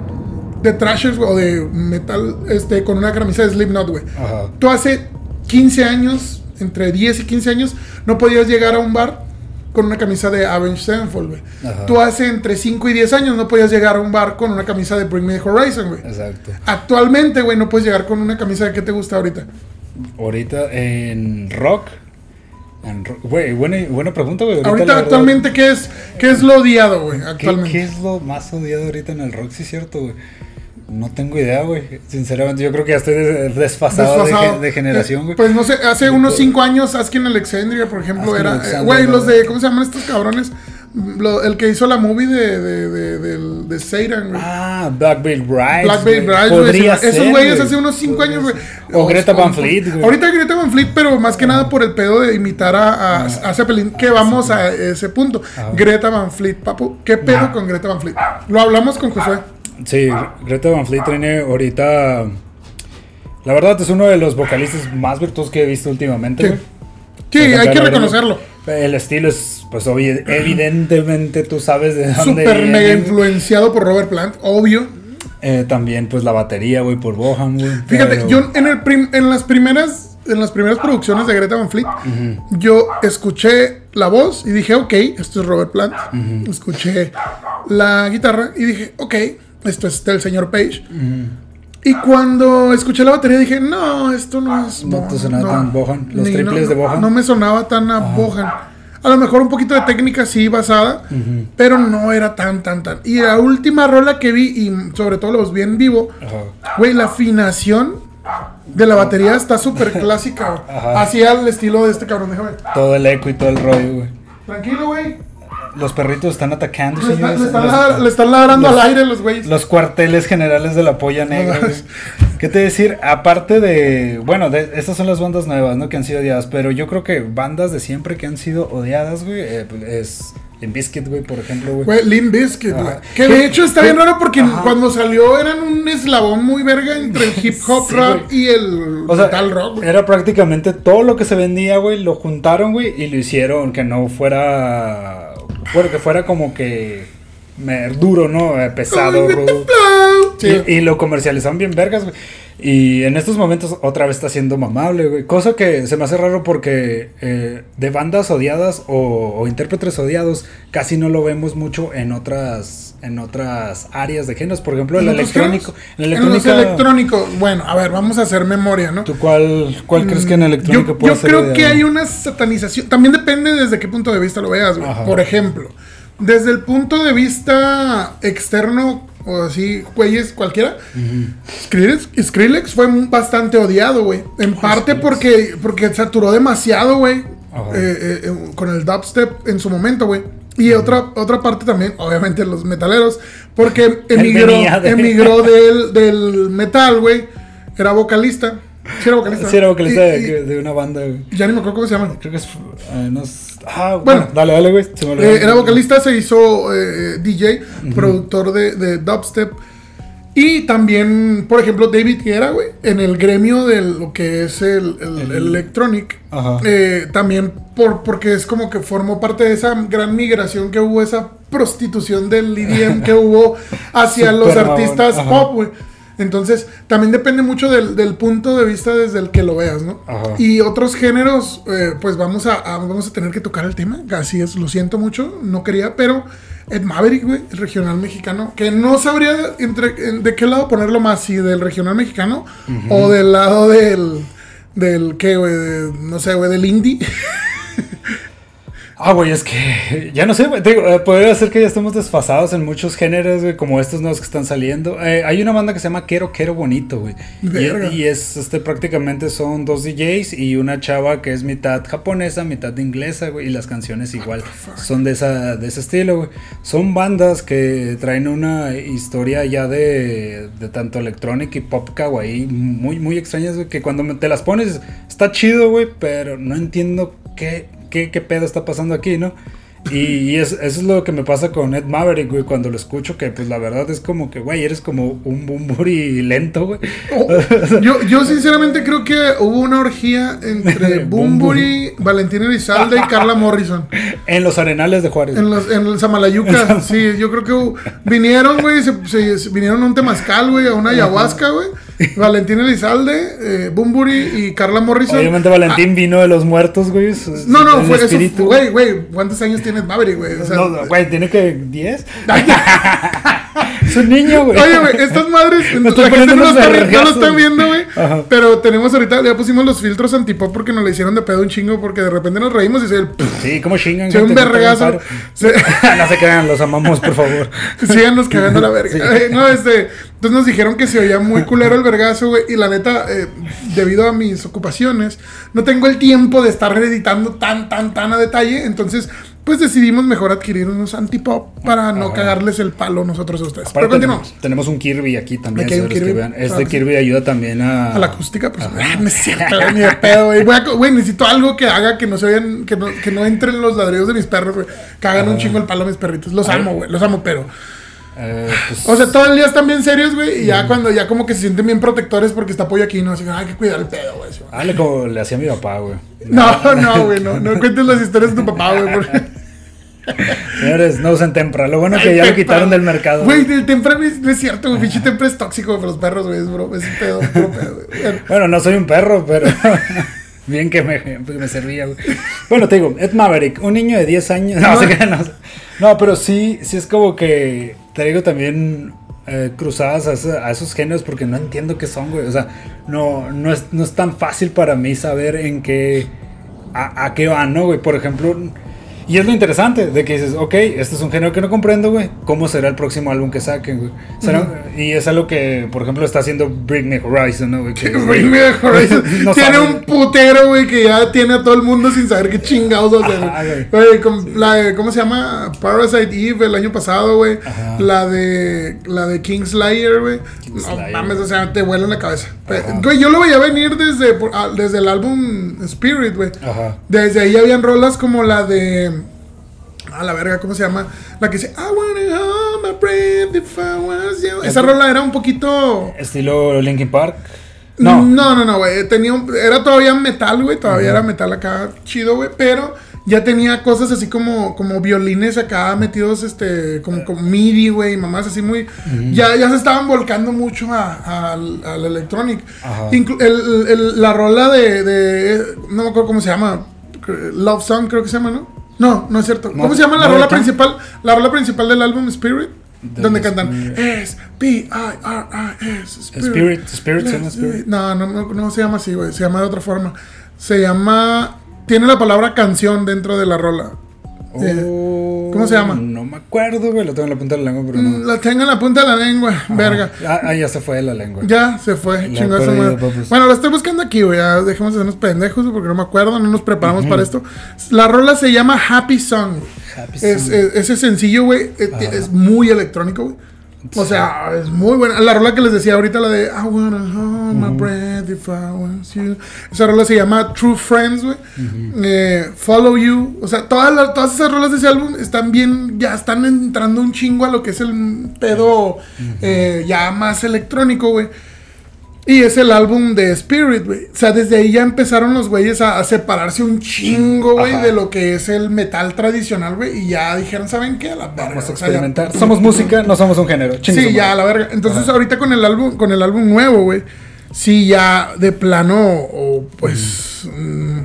Speaker 1: de trashers, güey, o de metal, este, con una camisa de Slipknot, güey. Tú hace 15 años, entre 10 y 15 años, no podías llegar a un bar con una camisa de Avenged Sevenfold, güey. Tú hace entre 5 y 10 años no podías llegar a un bar con una camisa de Bring Me the Horizon, güey.
Speaker 2: Exacto.
Speaker 1: Actualmente, güey, no puedes llegar con una camisa de qué te gusta ahorita.
Speaker 2: Ahorita en rock. En rock. Güey, buena, buena pregunta, güey.
Speaker 1: Ahorita,
Speaker 2: verdad,
Speaker 1: actualmente, ¿qué es, ¿qué es lo odiado, güey?
Speaker 2: ¿qué,
Speaker 1: Actualmente.
Speaker 2: qué es lo más odiado ahorita en el rock? Sí, es cierto, güey. No tengo idea, güey. Sinceramente, yo creo que ya estoy des- desfasado, de De, generación, güey.
Speaker 1: Pues no sé, hace unos 5 años Askin Alexandria, por ejemplo, era. eh,
Speaker 2: Alexandria,
Speaker 1: Güey,
Speaker 2: ¿no?
Speaker 1: los de. ¿Cómo se llaman estos cabrones? Lo- el que hizo la movie de, de, de, del- de Satan, güey.
Speaker 2: Ah, Black Veil Brides.
Speaker 1: Black Veil
Speaker 2: güey.
Speaker 1: Brides, güey.
Speaker 2: Podría
Speaker 1: se- Esos güeyes
Speaker 2: güey.
Speaker 1: hace unos 5
Speaker 2: Podría
Speaker 1: años, güey.
Speaker 2: O Greta Van Fleet, güey.
Speaker 1: Ahorita Greta Van Fleet, pero más que nada por el pedo de imitar a, a, a Zeppelin, que vamos a ese punto. Greta Van Fleet, papu. ¿Qué pedo con Greta Van Fleet? Lo hablamos con Josué.
Speaker 2: Sí, Greta Van Fleet tiene ahorita. La verdad es uno de los vocalistas más virtuosos que he visto últimamente,
Speaker 1: Sí. hay que reconocerlo.
Speaker 2: El estilo es, pues, obvi- evidentemente tú sabes de dónde
Speaker 1: Súper
Speaker 2: viene.
Speaker 1: mega influenciado por Robert Plant, obvio.
Speaker 2: Eh, también, pues, la batería, güey, por Bohan, güey.
Speaker 1: Fíjate,
Speaker 2: pero-
Speaker 1: yo en, el prim- en las primeras en las primeras producciones de Greta Van Fleet, yo escuché la voz y dije, ok, esto es Robert Plant. Escuché la guitarra y dije, ok, esto es del señor Page. Y cuando escuché la batería dije, no, esto no es
Speaker 2: No te sonaba tan Bohan, los triples
Speaker 1: no,
Speaker 2: de Bohan.
Speaker 1: No me sonaba tan a Bohan. A lo mejor un poquito de técnica sí basada, pero no era tan, tan, tan. Y la última rola que vi, y sobre todo los vi en vivo. Güey, la afinación de la batería está súper clásica. *laughs* Así al estilo de este cabrón, déjame.
Speaker 2: Todo el eco y todo el rollo, güey.
Speaker 1: Tranquilo, güey.
Speaker 2: Los perritos están atacando,
Speaker 1: Le, está- le están
Speaker 2: Los-
Speaker 1: ladra- le están ladrando
Speaker 2: los-
Speaker 1: al aire los güeyes.
Speaker 2: Los cuarteles generales de la polla negra. ¿Qué te decir? Aparte de. Bueno, de, estas son las bandas nuevas, ¿no? Que han sido odiadas. Pero yo creo que bandas de siempre que han sido odiadas, güey. eh, pues, es. Limp Bizkit, güey, por ejemplo, güey.
Speaker 1: Güey, Limp Bizkit, güey. Que de hecho está
Speaker 2: ¿Qué?
Speaker 1: bien raro porque
Speaker 2: Ajá.
Speaker 1: cuando salió eran un eslabón muy verga entre el hip hop
Speaker 2: Sí,
Speaker 1: rap
Speaker 2: güey.
Speaker 1: y el
Speaker 2: O sea,
Speaker 1: metal rock, güey.
Speaker 2: era prácticamente todo lo que se vendía, güey, lo juntaron, güey, y lo hicieron que no fuera. Bueno, que fuera como que. me- duro, ¿no? Eh, Pesado, rudo.
Speaker 1: Sí.
Speaker 2: Y, y lo comercializaron bien vergas, güey. Y en estos momentos otra vez está siendo mamable, güey. Cosa que se me hace raro porque eh, de bandas odiadas o, o intérpretes odiados casi no lo vemos mucho en otras en otras áreas de géneros. Por ejemplo, el
Speaker 1: ¿En otros
Speaker 2: electrónico. En
Speaker 1: los
Speaker 2: electrónica.
Speaker 1: electrónicos. Bueno, a ver, vamos a hacer memoria, ¿no?
Speaker 2: ¿Tú cuál, cuál crees que en electrónica
Speaker 1: Yo,
Speaker 2: puede
Speaker 1: yo
Speaker 2: ser
Speaker 1: creo que hay una satanización. También depende desde qué punto de vista lo veas, güey. Por ejemplo, desde el punto de vista externo, o así, güeyes, cualquiera, Skrillex, Skrillex fue bastante odiado, güey. En parte porque, porque saturó demasiado, güey. Eh, eh, eh, con el dubstep en su momento, güey. Y otra, otra parte también, obviamente, los metaleros. Porque *laughs* emigró,
Speaker 2: de-
Speaker 1: emigró del, del metal, güey. Era vocalista. Sí, era vocalista.
Speaker 2: Sí, era vocalista
Speaker 1: Y-
Speaker 2: de,
Speaker 1: y-
Speaker 2: de una banda, güey.
Speaker 1: ya ni me acuerdo cómo se llama.
Speaker 2: Creo que es. eh, no es- ah, bueno,
Speaker 1: Bueno.
Speaker 2: dale, dale, güey. se me olvidó.
Speaker 1: Eh, era vocalista, se hizo eh, DJ, productor de, de dubstep. Y también, por ejemplo, David Guerra, güey, en el gremio de lo que es el, el-
Speaker 2: El-
Speaker 1: el electronic.
Speaker 2: Ajá.
Speaker 1: también por, porque es como que formó parte de esa gran migración que hubo, esa prostitución del EDM que hubo hacia los artistas pop, güey. Entonces, también depende mucho del, del punto de vista desde el que lo veas, ¿no?
Speaker 2: Ajá.
Speaker 1: Y otros géneros, eh, pues vamos a, a- vamos a tener que tocar el tema. Así es, lo siento mucho, no quería, pero Ed Maverick, güey, el regional mexicano, que no sabría entre, en- de qué lado ponerlo más, si del regional mexicano o del lado del, del, ¿qué, güey? De- no sé, güey, del indie. *laughs*
Speaker 2: Ah, güey, es que *laughs* ya no sé, güey. eh, podría ser que ya estemos desfasados en muchos géneros, güey, como estos nuevos que están saliendo. Eh, hay una banda que se llama Quiero Quiero Bonito, güey. Y, y es, este, prácticamente son dos DJs y una chava que es mitad japonesa, mitad inglesa, güey. Y las canciones igual son de, esa, de ese estilo, güey. Son bandas que traen una historia ya de, de tanto electrónica y pop kawaii muy, muy extrañas, güey. Que cuando te las pones está chido, güey, pero no entiendo qué, qué, qué pedo está pasando aquí, ¿no? Y, y es- eso es lo que me pasa con Ed Maverick, güey, cuando lo escucho, que pues la verdad es como que, güey, eres como un bumburi lento, güey.
Speaker 1: Oh, yo, yo sinceramente creo que hubo una orgía entre *laughs* Bumburi, Valentina Elizalde y Carla *laughs* Morrison.
Speaker 2: En los arenales de Juárez.
Speaker 1: En, los, en el Samalayuca, *laughs* sí, yo creo que vinieron, güey, se, se- se- vinieron a un temazcal, güey, a una ayahuasca, güey. *laughs* Valentina Elizalde, eh, Bumburi y Carla Morrison.
Speaker 2: Obviamente Valentín vino de los muertos, güey. su-
Speaker 1: Ah, no, no, fue eso,
Speaker 2: espíritu.
Speaker 1: güey, güey, ¿cuántos años tienes Maverick, güey? O sea,
Speaker 2: No, no, güey, tiene que 10. *laughs* *laughs* un niño, güey.
Speaker 1: Oye, güey, estas madres,
Speaker 2: Me
Speaker 1: la gente no lo, está, no lo viendo, güey. Pero tenemos ahorita, ya pusimos los filtros antipop porque nos le hicieron de pedo un chingo porque de repente nos reímos y se el
Speaker 2: Sí, como chingan.
Speaker 1: se un vergazo. Se- *laughs*
Speaker 2: no se crean, los amamos, por favor. *laughs*
Speaker 1: Síganos cagando la verga. Eh, No, este. Entonces nos dijeron que se oía muy culero el vergazo, güey. Y la neta, eh, debido a mis ocupaciones, no tengo el tiempo de estar editando tan, tan, tan a detalle. Entonces, pues decidimos mejor adquirir unos antipop para no
Speaker 2: Ajá.
Speaker 1: cagarles el palo nosotros a ustedes. Pero continuamos.
Speaker 2: Tenemos un Kirby aquí también.
Speaker 1: Aquí un
Speaker 2: que vean. Este
Speaker 1: que sí.
Speaker 2: Kirby ayuda también a.
Speaker 1: A la acústica, pues ah, no es *laughs* cierto, ni de pedo, güey. Necesito algo que haga que no se oigan, que no, que no entren los ladrillos de mis perros, güey. Que hagan un chingo el palo a mis perritos. Los
Speaker 2: Ah.
Speaker 1: amo, güey, los amo, pero.
Speaker 2: Eh, pues,
Speaker 1: O sea, todo el día están bien serios, güey. Y ya cuando ya como que se sienten bien protectores porque está pollo aquí, ¿no? Así que hay que cuidar el pedo, güey. así,
Speaker 2: Dale como le hacía a mi papá, güey.
Speaker 1: No, *laughs* no, güey, no. No cuentes las historias de tu papá, güey. porque- *laughs*
Speaker 2: Señores, no usen tempra. Lo bueno que ya lo quitaron del mercado.
Speaker 1: Güey, el tempra no es, es cierto, güey. Pinche tempra es tóxico para los perros, güey. Es bro, es un pedo, puro pedo, güey. Bueno,
Speaker 2: no soy un perro, pero *laughs* bien que me, que me servía, güey. Bueno, te digo, Ed Maverick, un niño de 10 años. No, *laughs*
Speaker 1: No.
Speaker 2: sé qué, no, no, pero sí, sí es como que traigo también eh, cruzadas a, esos géneros porque no entiendo qué son, güey. O sea, no, no, es, no es tan fácil para mí saber en qué, a, a qué van, ¿no, güey? Por ejemplo, y es lo interesante de que dices, ok, este es un género que no comprendo, güey. ¿Cómo será el próximo álbum que saquen, güey? ¿Será- Y es algo que, por ejemplo, está haciendo Bring Me Horizon, ¿no, güey? *laughs*
Speaker 1: Bring Me Horizon. *laughs*
Speaker 2: No
Speaker 1: tiene un putero, güey, que ya tiene a todo el mundo sin saber qué chingados hacer.
Speaker 2: Ajá, güey.
Speaker 1: Güey, con la de- ¿cómo se llama? Parasite Eve el año pasado, güey.
Speaker 2: Ajá.
Speaker 1: La de la de Kingslayer, güey. No mames, o sea, te vuela en la cabeza.
Speaker 2: Ajá.
Speaker 1: Güey, yo lo veía venir desde, ah, desde el álbum Spirit, güey.
Speaker 2: Ajá.
Speaker 1: Desde ahí habían rolas como la de. A la verga, ¿cómo se llama? La que dice I wanna hold my breath if I was you. Esa rola era un poquito.
Speaker 2: Estilo Linkin Park.
Speaker 1: No,
Speaker 2: No.
Speaker 1: no, no, no, güey. Tenía un- era todavía metal, güey. Todavía era metal acá chido, güey. Pero ya tenía cosas así como, como violines acá metidos, este, como, como MIDI, güey. y Mamás así muy. ya, ya se estaban volcando mucho a- a- al, al electronic.
Speaker 2: Ajá.
Speaker 1: Inclu- el- el- la rola de, de- No me acuerdo cómo se llama. Love Song, creo que se llama, ¿no? No, no es cierto.
Speaker 2: No,
Speaker 1: ¿Cómo se llama la
Speaker 2: ¿no de
Speaker 1: rola principal? La rola principal del álbum Spirit. Donde cantan. S, P, I, R, I, S,
Speaker 2: Spirit, Spirit,
Speaker 1: no, no, no se llama así, güey. Se llama de otra forma. Se llama. Tiene la palabra canción dentro de la rola. Eh,
Speaker 2: Oh,
Speaker 1: ¿cómo se llama?
Speaker 2: No me acuerdo, güey. Lo tengo en la punta de la lengua, pero no.
Speaker 1: La tengo en la punta de la lengua, verga.
Speaker 2: Ah, ah, ya se fue de la lengua.
Speaker 1: Ya se fue, madre.
Speaker 2: papas.
Speaker 1: Bueno, lo estoy buscando aquí, güey. Dejemos de hacernos pendejos porque no me acuerdo, no nos preparamos para esto. La rola se llama Happy Song.
Speaker 2: Happy Song.
Speaker 1: es- ese sencillo, güey, es,
Speaker 2: Ajá.
Speaker 1: es muy electrónico, güey. O sea, es muy buena. La rola que les decía ahorita, la de I wanna hold my breath if I was you. Esa rola se llama True Friends, güey. Eh, Follow You. O sea, todas, las- todas esas rolas de ese álbum están bien, ya están entrando un chingo a lo que es el pedo eh, ya más electrónico, güey. Y es el álbum de Spirit, güey. O sea, desde ahí ya empezaron los güeyes a, a separarse un chingo, güey, de lo que es el metal tradicional, güey. Y ya dijeron, ¿saben qué? A la verga.
Speaker 2: Vamos a
Speaker 1: o sea, ya-
Speaker 2: experimentar. Somos música, no somos un género. Chingue
Speaker 1: Sí, ya, a la verga. Entonces, ahorita con el álbum, con el álbum nuevo, güey. Sí, ya de plano, o pues. mm,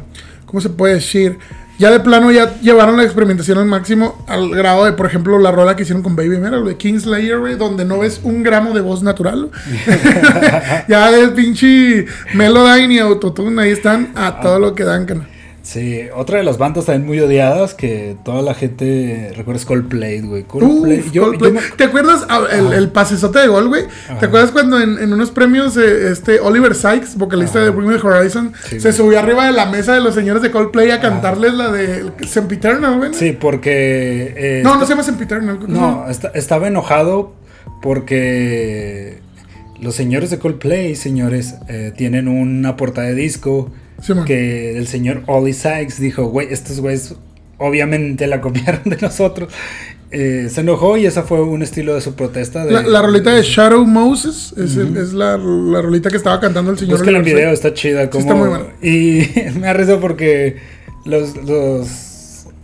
Speaker 1: ¿Cómo se puede decir? Ya de plano ya llevaron la experimentación al máximo al grado de, por ejemplo, la rola que hicieron con Baby Mera, lo de Kingslayer, güey, donde no ves un gramo de voz natural. *laughs* *laughs* ya de pinche Melodyne y Autotune, ahí están a todo lo que dan, cana.
Speaker 2: Sí, otra de las bandas también muy odiadas que toda la gente recuerda es Coldplay, güey.
Speaker 1: Uf,
Speaker 2: Coldplay. yo,
Speaker 1: Coldplay.
Speaker 2: yo me-
Speaker 1: ¿Te acuerdas ah, el, el pasesote de gol, güey? ¿Te acuerdas cuando en, en unos premios eh, este Oliver Sykes, vocalista de Bring Me Horizon,
Speaker 2: Sí,
Speaker 1: se
Speaker 2: güey.
Speaker 1: subió arriba de la mesa de los señores de Coldplay a cantarles la de Sempiternal, güey?
Speaker 2: Sí, porque. eh,
Speaker 1: No, no se llama Sempiternal. ¿cómo se
Speaker 2: No, esta- estaba enojado porque los señores de Coldplay, señores, eh, tienen una portada de disco
Speaker 1: Sí,
Speaker 2: que el señor Ollie Sykes dijo, güey, estos güeyes obviamente la copiaron de nosotros. Eh, se enojó y esa fue un estilo de su protesta. De,
Speaker 1: La, la rolita de Shadow Moses es, el- es la, la rolita que estaba cantando el señor.
Speaker 2: Búsquenla en
Speaker 1: Oliver
Speaker 2: video, está chida. Como,
Speaker 1: está muy buena.
Speaker 2: Y *laughs* me ha porque los, los,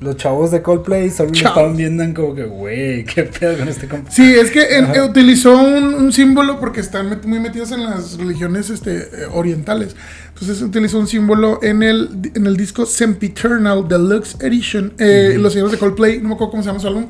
Speaker 2: los chavos de Coldplay solo lo estaban viendo como que, güey, qué pedo con este compa.
Speaker 1: Sí, es que en- eh, utilizó un, un símbolo porque están met- muy metidos en las religiones este, eh, orientales. Entonces utilizó un símbolo en el, en el disco Sempiternal Deluxe Edition. Eh, Los señores de Coldplay, no me acuerdo cómo se llama su álbum,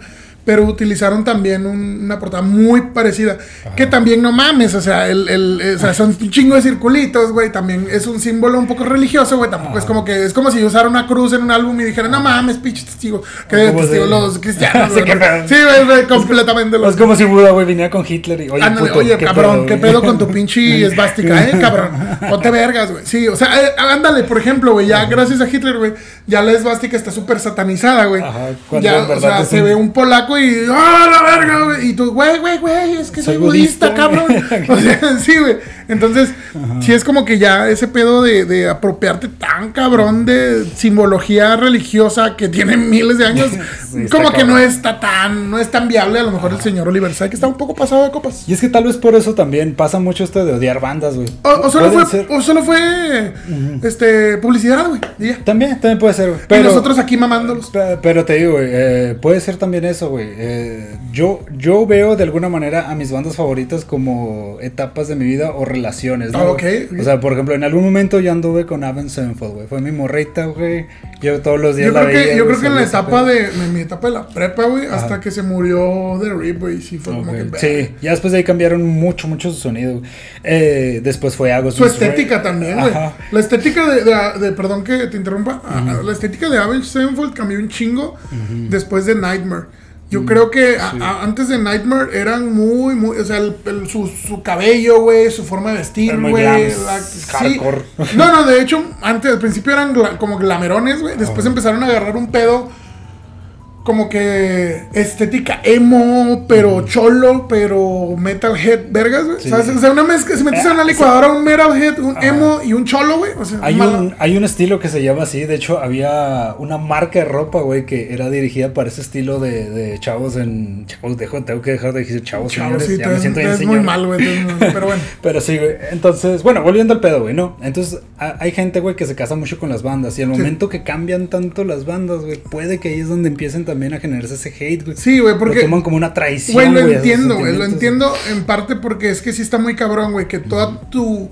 Speaker 1: pero utilizaron también un- una portada muy parecida. Que también no mames, o sea, el, el- eh, o sea, son un chingo de circulitos, güey. También es un símbolo un poco religioso, güey. Tampoco es como que es como si usara una cruz en un álbum y dijera, no mames, pinche testigo. Que
Speaker 2: Como
Speaker 1: testigos
Speaker 2: si-
Speaker 1: los cristianos, *laughs*
Speaker 2: Sí,
Speaker 1: güey. güey, completamente los
Speaker 2: Es como si Buda, güey, viniera con Hitler y. Oye,
Speaker 1: Ándale,
Speaker 2: puto,
Speaker 1: oye,
Speaker 2: ¿qué
Speaker 1: cabrón, ¿qué pedo con tu pinche *laughs* esvástica, eh, cabrón? Ponte vergas, güey. Sí, o sea, eh, ándale, por ejemplo, güey, ya gracias a Hitler, güey, ya la esvástica está súper satanizada, güey.
Speaker 2: Ajá,
Speaker 1: Ya, o sea,
Speaker 2: es
Speaker 1: se ve un polaco y, ¡ah, la verga, güey! Y tú, güey, güey, güey, es que soy,
Speaker 2: Soy
Speaker 1: budista,
Speaker 2: budista,
Speaker 1: cabrón. *laughs* *laughs* o sea, sí, güey. Entonces, sí es como que ya ese pedo de, de apropiarte tan cabrón de simbología religiosa que tiene miles de años, *laughs*
Speaker 2: Sí,
Speaker 1: como que no está tan, no es tan viable. A lo mejor el señor Oliver sabe que está un poco pasado de copas.
Speaker 2: Y es que tal vez por eso también pasa mucho esto de odiar bandas, güey.
Speaker 1: O, o solo fue,
Speaker 2: ser-
Speaker 1: o solo fue este, publicidad, güey.
Speaker 2: También, también puede ser, güey.
Speaker 1: y
Speaker 2: Pero,
Speaker 1: nosotros aquí mamándolos.
Speaker 2: pe- pero te digo, güey, eh, puede ser también eso, güey. Eh, yo, yo veo de alguna manera a mis bandas favoritas como etapas de mi vida o relaciones, ¿no?
Speaker 1: Ah,
Speaker 2: güey?
Speaker 1: ok.
Speaker 2: O sea, por ejemplo, en algún momento yo anduve con Avenged Sevenfold, güey. Fue mi morrita, güey. Yo todos los días
Speaker 1: Yo
Speaker 2: la
Speaker 1: creo que,
Speaker 2: veía,
Speaker 1: yo creo que en la etapa de, en mi etapa de la prepa, güey, hasta que se murió The Rip, güey, sí fue como que...
Speaker 2: Sí, ya después de ahí cambiaron mucho, mucho su sonido. Eh, después fue Agos.
Speaker 1: Su estética también, güey. La estética de, de- de- perdón que te interrumpa, la estética de Avenged Sevenfold cambió un chingo después de Nightmare. Yo creo que a- a- antes de Nightmare eran muy, muy, o sea, el- el- su, su cabello, güey, su forma de vestir, güey.
Speaker 2: hardcore.
Speaker 1: No, no, de hecho, antes, al principio eran gla- como glamerones, güey. Después empezaron a agarrar un pedo como que estética emo, pero cholo, pero metalhead, vergas, güey.
Speaker 2: Sí.
Speaker 1: ¿Sabes? O sea, una mezcla, si metes en una
Speaker 2: Eh,
Speaker 1: licuadora un metalhead, un emo y un cholo, güey. O sea,
Speaker 2: Hay un, hay un estilo que se llama así. De hecho, había una marca de ropa, güey, que era dirigida para ese estilo de, de chavos en. Chavos, dejo, tengo que dejar de decir chavos,
Speaker 1: Chavo,
Speaker 2: señores.
Speaker 1: sí,
Speaker 2: ya me siento bien
Speaker 1: muy
Speaker 2: señor.
Speaker 1: mal, güey. muy mal, Pero bueno. *laughs*
Speaker 2: Pero sí, güey. Entonces, bueno, volviendo al pedo, güey, ¿no? Entonces, a- hay gente, güey, que se casa mucho con las bandas. Y al
Speaker 1: Sí.
Speaker 2: momento que cambian tanto las bandas, güey, puede que ahí es donde empiecen también a generarse ese hate, güey.
Speaker 1: Sí, güey, porque.
Speaker 2: Lo toman como una traición.
Speaker 1: Güey, lo entiendo, güey. Lo entiendo en parte porque es que sí está muy cabrón, güey. Que toda tu.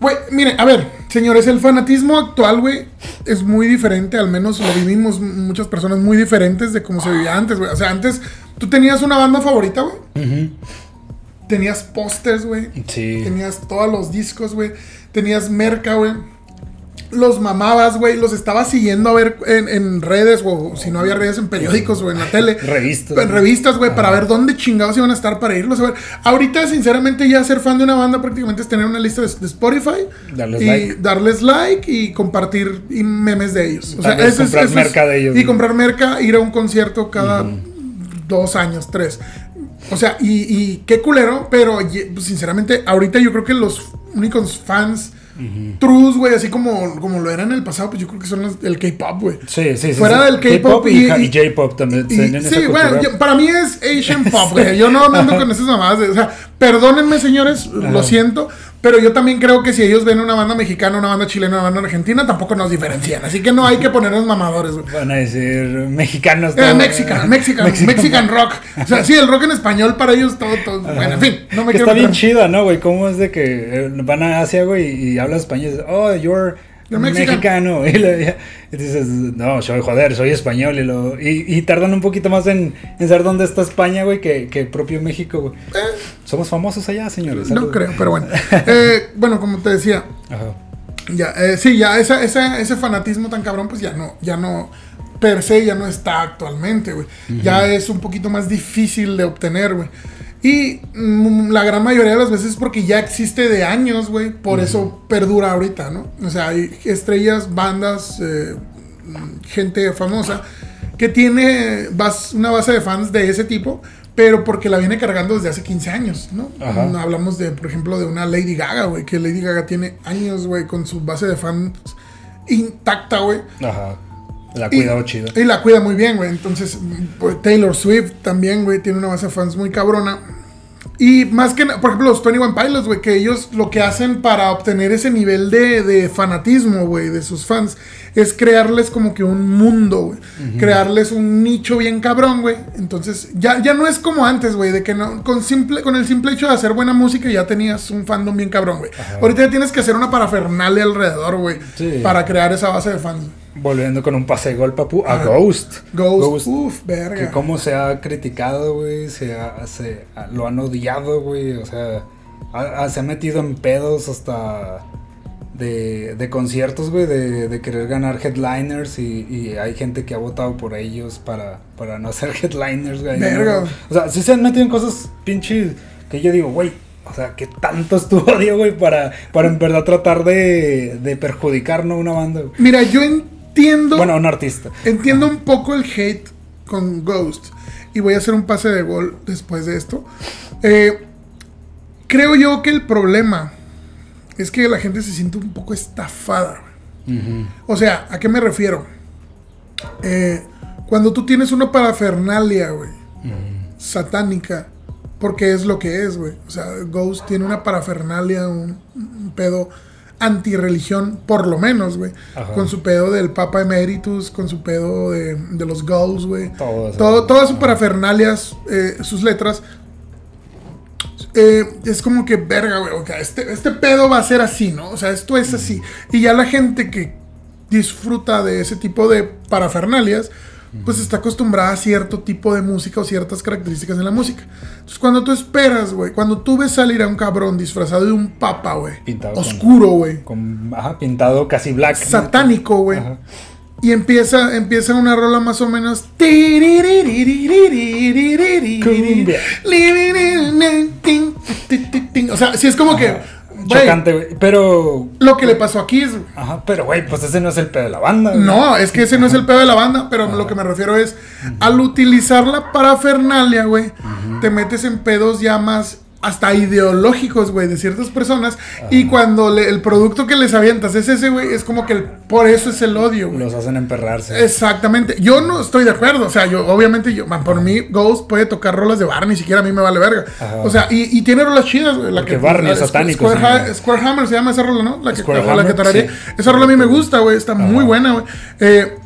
Speaker 1: Güey, mire, a ver, señores, el fanatismo actual, güey, es muy diferente. Al menos lo vivimos muchas personas muy diferentes de cómo se vivía antes, güey. O sea, antes tú tenías una banda favorita, güey. Tenías pósters, güey.
Speaker 2: Sí.
Speaker 1: Tenías todos los discos, güey. Tenías merca, güey. Los mamabas, güey. Los estabas siguiendo a ver en, en redes o si no había redes en periódicos o en la tele. *laughs*
Speaker 2: Revistas.
Speaker 1: En revistas, güey, para ver dónde chingados iban a estar para irlos a ver. Ahorita, sinceramente, ya ser fan de una banda prácticamente es tener una lista de, de Spotify.
Speaker 2: Darles
Speaker 1: y
Speaker 2: like.
Speaker 1: darles like y compartir y memes de ellos. O sea, eso es,
Speaker 2: comprar
Speaker 1: eso es-
Speaker 2: merca de ellos,
Speaker 1: Y
Speaker 2: ¿no?
Speaker 1: comprar merca, ir a un concierto cada dos años, tres. O sea, y, y qué culero, pero sinceramente, ahorita yo creo que los únicos fans trus, güey, así como, como lo eran en el pasado, pues yo creo que son los del K-pop, güey.
Speaker 2: Sí, sí, sí.
Speaker 1: Fuera
Speaker 2: sí.
Speaker 1: del K-pop
Speaker 2: y,
Speaker 1: y-
Speaker 2: y J-pop también.
Speaker 1: Y- sí, bueno, yo- para mí es Asian Pop, güey. Yo no ando con esas mamadas. de- o sea, perdónenme, señores, lo siento. Pero yo también creo que si ellos ven una banda mexicana, una banda chilena, una banda argentina, tampoco nos diferencian. Así que no hay que ponernos mamadores, güey.
Speaker 2: Van a decir mexicanos.
Speaker 1: Eh. Mexican, Mexican, Mexican rock. O sea, sí, el rock en español para ellos todo, todo. Bueno, en fin, no me
Speaker 2: Que está bien chida, ¿no, güey? ¿Cómo es de que eh, van a Asia, güey, y hablas español? oh, you're Mexicano. *laughs* Y, le- y dices, no, soy joder, soy español. Y, lo, y, y tardan un poquito más en, en saber dónde está España, güey, que, que propio México, güey. Somos famosos allá, señores.
Speaker 1: Eh. No
Speaker 2: Salud.
Speaker 1: creo, pero bueno. *laughs* Eh, bueno, como te decía,
Speaker 2: Ajá.
Speaker 1: Ya, eh, sí, ya esa, esa- ese fanatismo tan cabrón, pues ya no, ya no, per se ya no está actualmente, güey. Ya es un poquito más difícil de obtener, güey. Y mm, la gran mayoría de las veces es porque ya existe de años, güey. Por eso perdura ahorita, ¿no? O sea, hay estrellas, bandas, eh, mm, gente famosa que tiene bas- una base de fans de ese tipo, pero porque la viene cargando desde hace 15 años, ¿no?
Speaker 2: Ajá.
Speaker 1: Mm, Hablamos de, por ejemplo, de una Lady Gaga, güey, que Lady Gaga tiene años, güey, con su base de fans intacta, güey.
Speaker 2: Ajá. La ha
Speaker 1: Y-
Speaker 2: chido.
Speaker 1: Y la cuida muy bien, güey. Entonces, pues, Taylor Swift también, güey, tiene una base de fans muy cabrona. Y más que, por ejemplo, los 21 Pilots, güey, que ellos lo que hacen para obtener ese nivel de, de fanatismo, güey, de sus fans, es crearles como que un mundo, güey. Crearles un nicho bien cabrón, güey. Entonces, ya, ya no es como antes, güey, de que no, con, simple, con el simple hecho de hacer buena música ya tenías un fandom bien cabrón, güey. Ahorita ya tienes que hacer una parafernalia alrededor, güey,
Speaker 2: Sí.
Speaker 1: para crear esa base de fans.
Speaker 2: Volviendo con un pase de gol, papu, a
Speaker 1: Ajá.
Speaker 2: Ghost.
Speaker 1: Ghost, uf,
Speaker 2: Que
Speaker 1: verga.
Speaker 2: cómo se ha criticado, güey, se, ha- se- lo han odiado, güey, o sea, ha- se ha metido en pedos hasta de, de conciertos, güey, de, de querer ganar headliners y, y hay gente que ha votado por ellos para, para no ser *laughs* headliners, güey.
Speaker 1: Verga.
Speaker 2: ¿no? O sea, sí se han metido en cosas pinches que yo digo, güey, o sea, que tanto es tu *laughs* odio, güey, para, para en verdad tratar de, de perjudicar, ¿no? Una banda, güey.
Speaker 1: Mira, yo entiendo.
Speaker 2: Bueno, un artista.
Speaker 1: Entiendo un poco el hate con Ghost. Y voy a hacer un pase de gol después de esto. Eh, creo yo que el problema es que la gente se siente un poco estafada. güey.
Speaker 2: Ujú.
Speaker 1: O sea, ¿a qué me refiero? Eh, cuando tú tienes una parafernalia, güey, satánica, porque es lo que es, güey. O sea, Ghost tiene una parafernalia, un, un pedo antirreligión, por lo menos, güey. Con su pedo del Papa Emeritus, con su pedo de, de los Gulls, güey.
Speaker 2: Todo.
Speaker 1: Todo, todas sus parafernalias, eh, sus letras. eh, es como que, verga, güey. ok, este, este pedo va a ser así, ¿no? O sea, esto es así. Y ya la gente que disfruta de ese tipo de parafernalias, pues está acostumbrada a cierto tipo de música o ciertas características en la música. Entonces, cuando tú esperas, güey, cuando tú ves salir a un cabrón disfrazado de un papa, güey,
Speaker 2: Pintado
Speaker 1: oscuro, güey,
Speaker 2: ajá, pintado casi black.
Speaker 1: satánico, güey. Y empieza, empieza una rola más o menos.
Speaker 2: Cumbia.
Speaker 1: O sea, sí es como que.
Speaker 2: Chocante, güey. Pero.
Speaker 1: Lo que le pasó a Kiss. güey.
Speaker 2: Ajá, pero güey, pues ese no es el pedo de la banda. güey.
Speaker 1: No, es que ese no es el pedo de la banda, pero lo que me refiero es, al utilizar la parafernalia, güey, te metes en pedos ya más hasta ideológicos, güey, de ciertas personas, y cuando le- el producto que les avientas es ese, güey, es como que el- por eso es el odio, güey.
Speaker 2: Los hacen emperrarse.
Speaker 1: Exactamente, yo no estoy de acuerdo, o sea, yo obviamente, yo, man, por mí, Ghost puede tocar rolas de Barney, ni siquiera a mí me vale verga.
Speaker 2: Ajá.
Speaker 1: O sea, y, y tiene rolas chidas, güey. la
Speaker 2: Porque Barney es satánico,
Speaker 1: Square,
Speaker 2: sí.
Speaker 1: Ha- Square Hammer se llama esa rola, ¿no? La que,
Speaker 2: Square
Speaker 1: la
Speaker 2: Hammer,
Speaker 1: que
Speaker 2: sí.
Speaker 1: Esa rola a mí me gusta, güey, está muy buena, güey. Eh,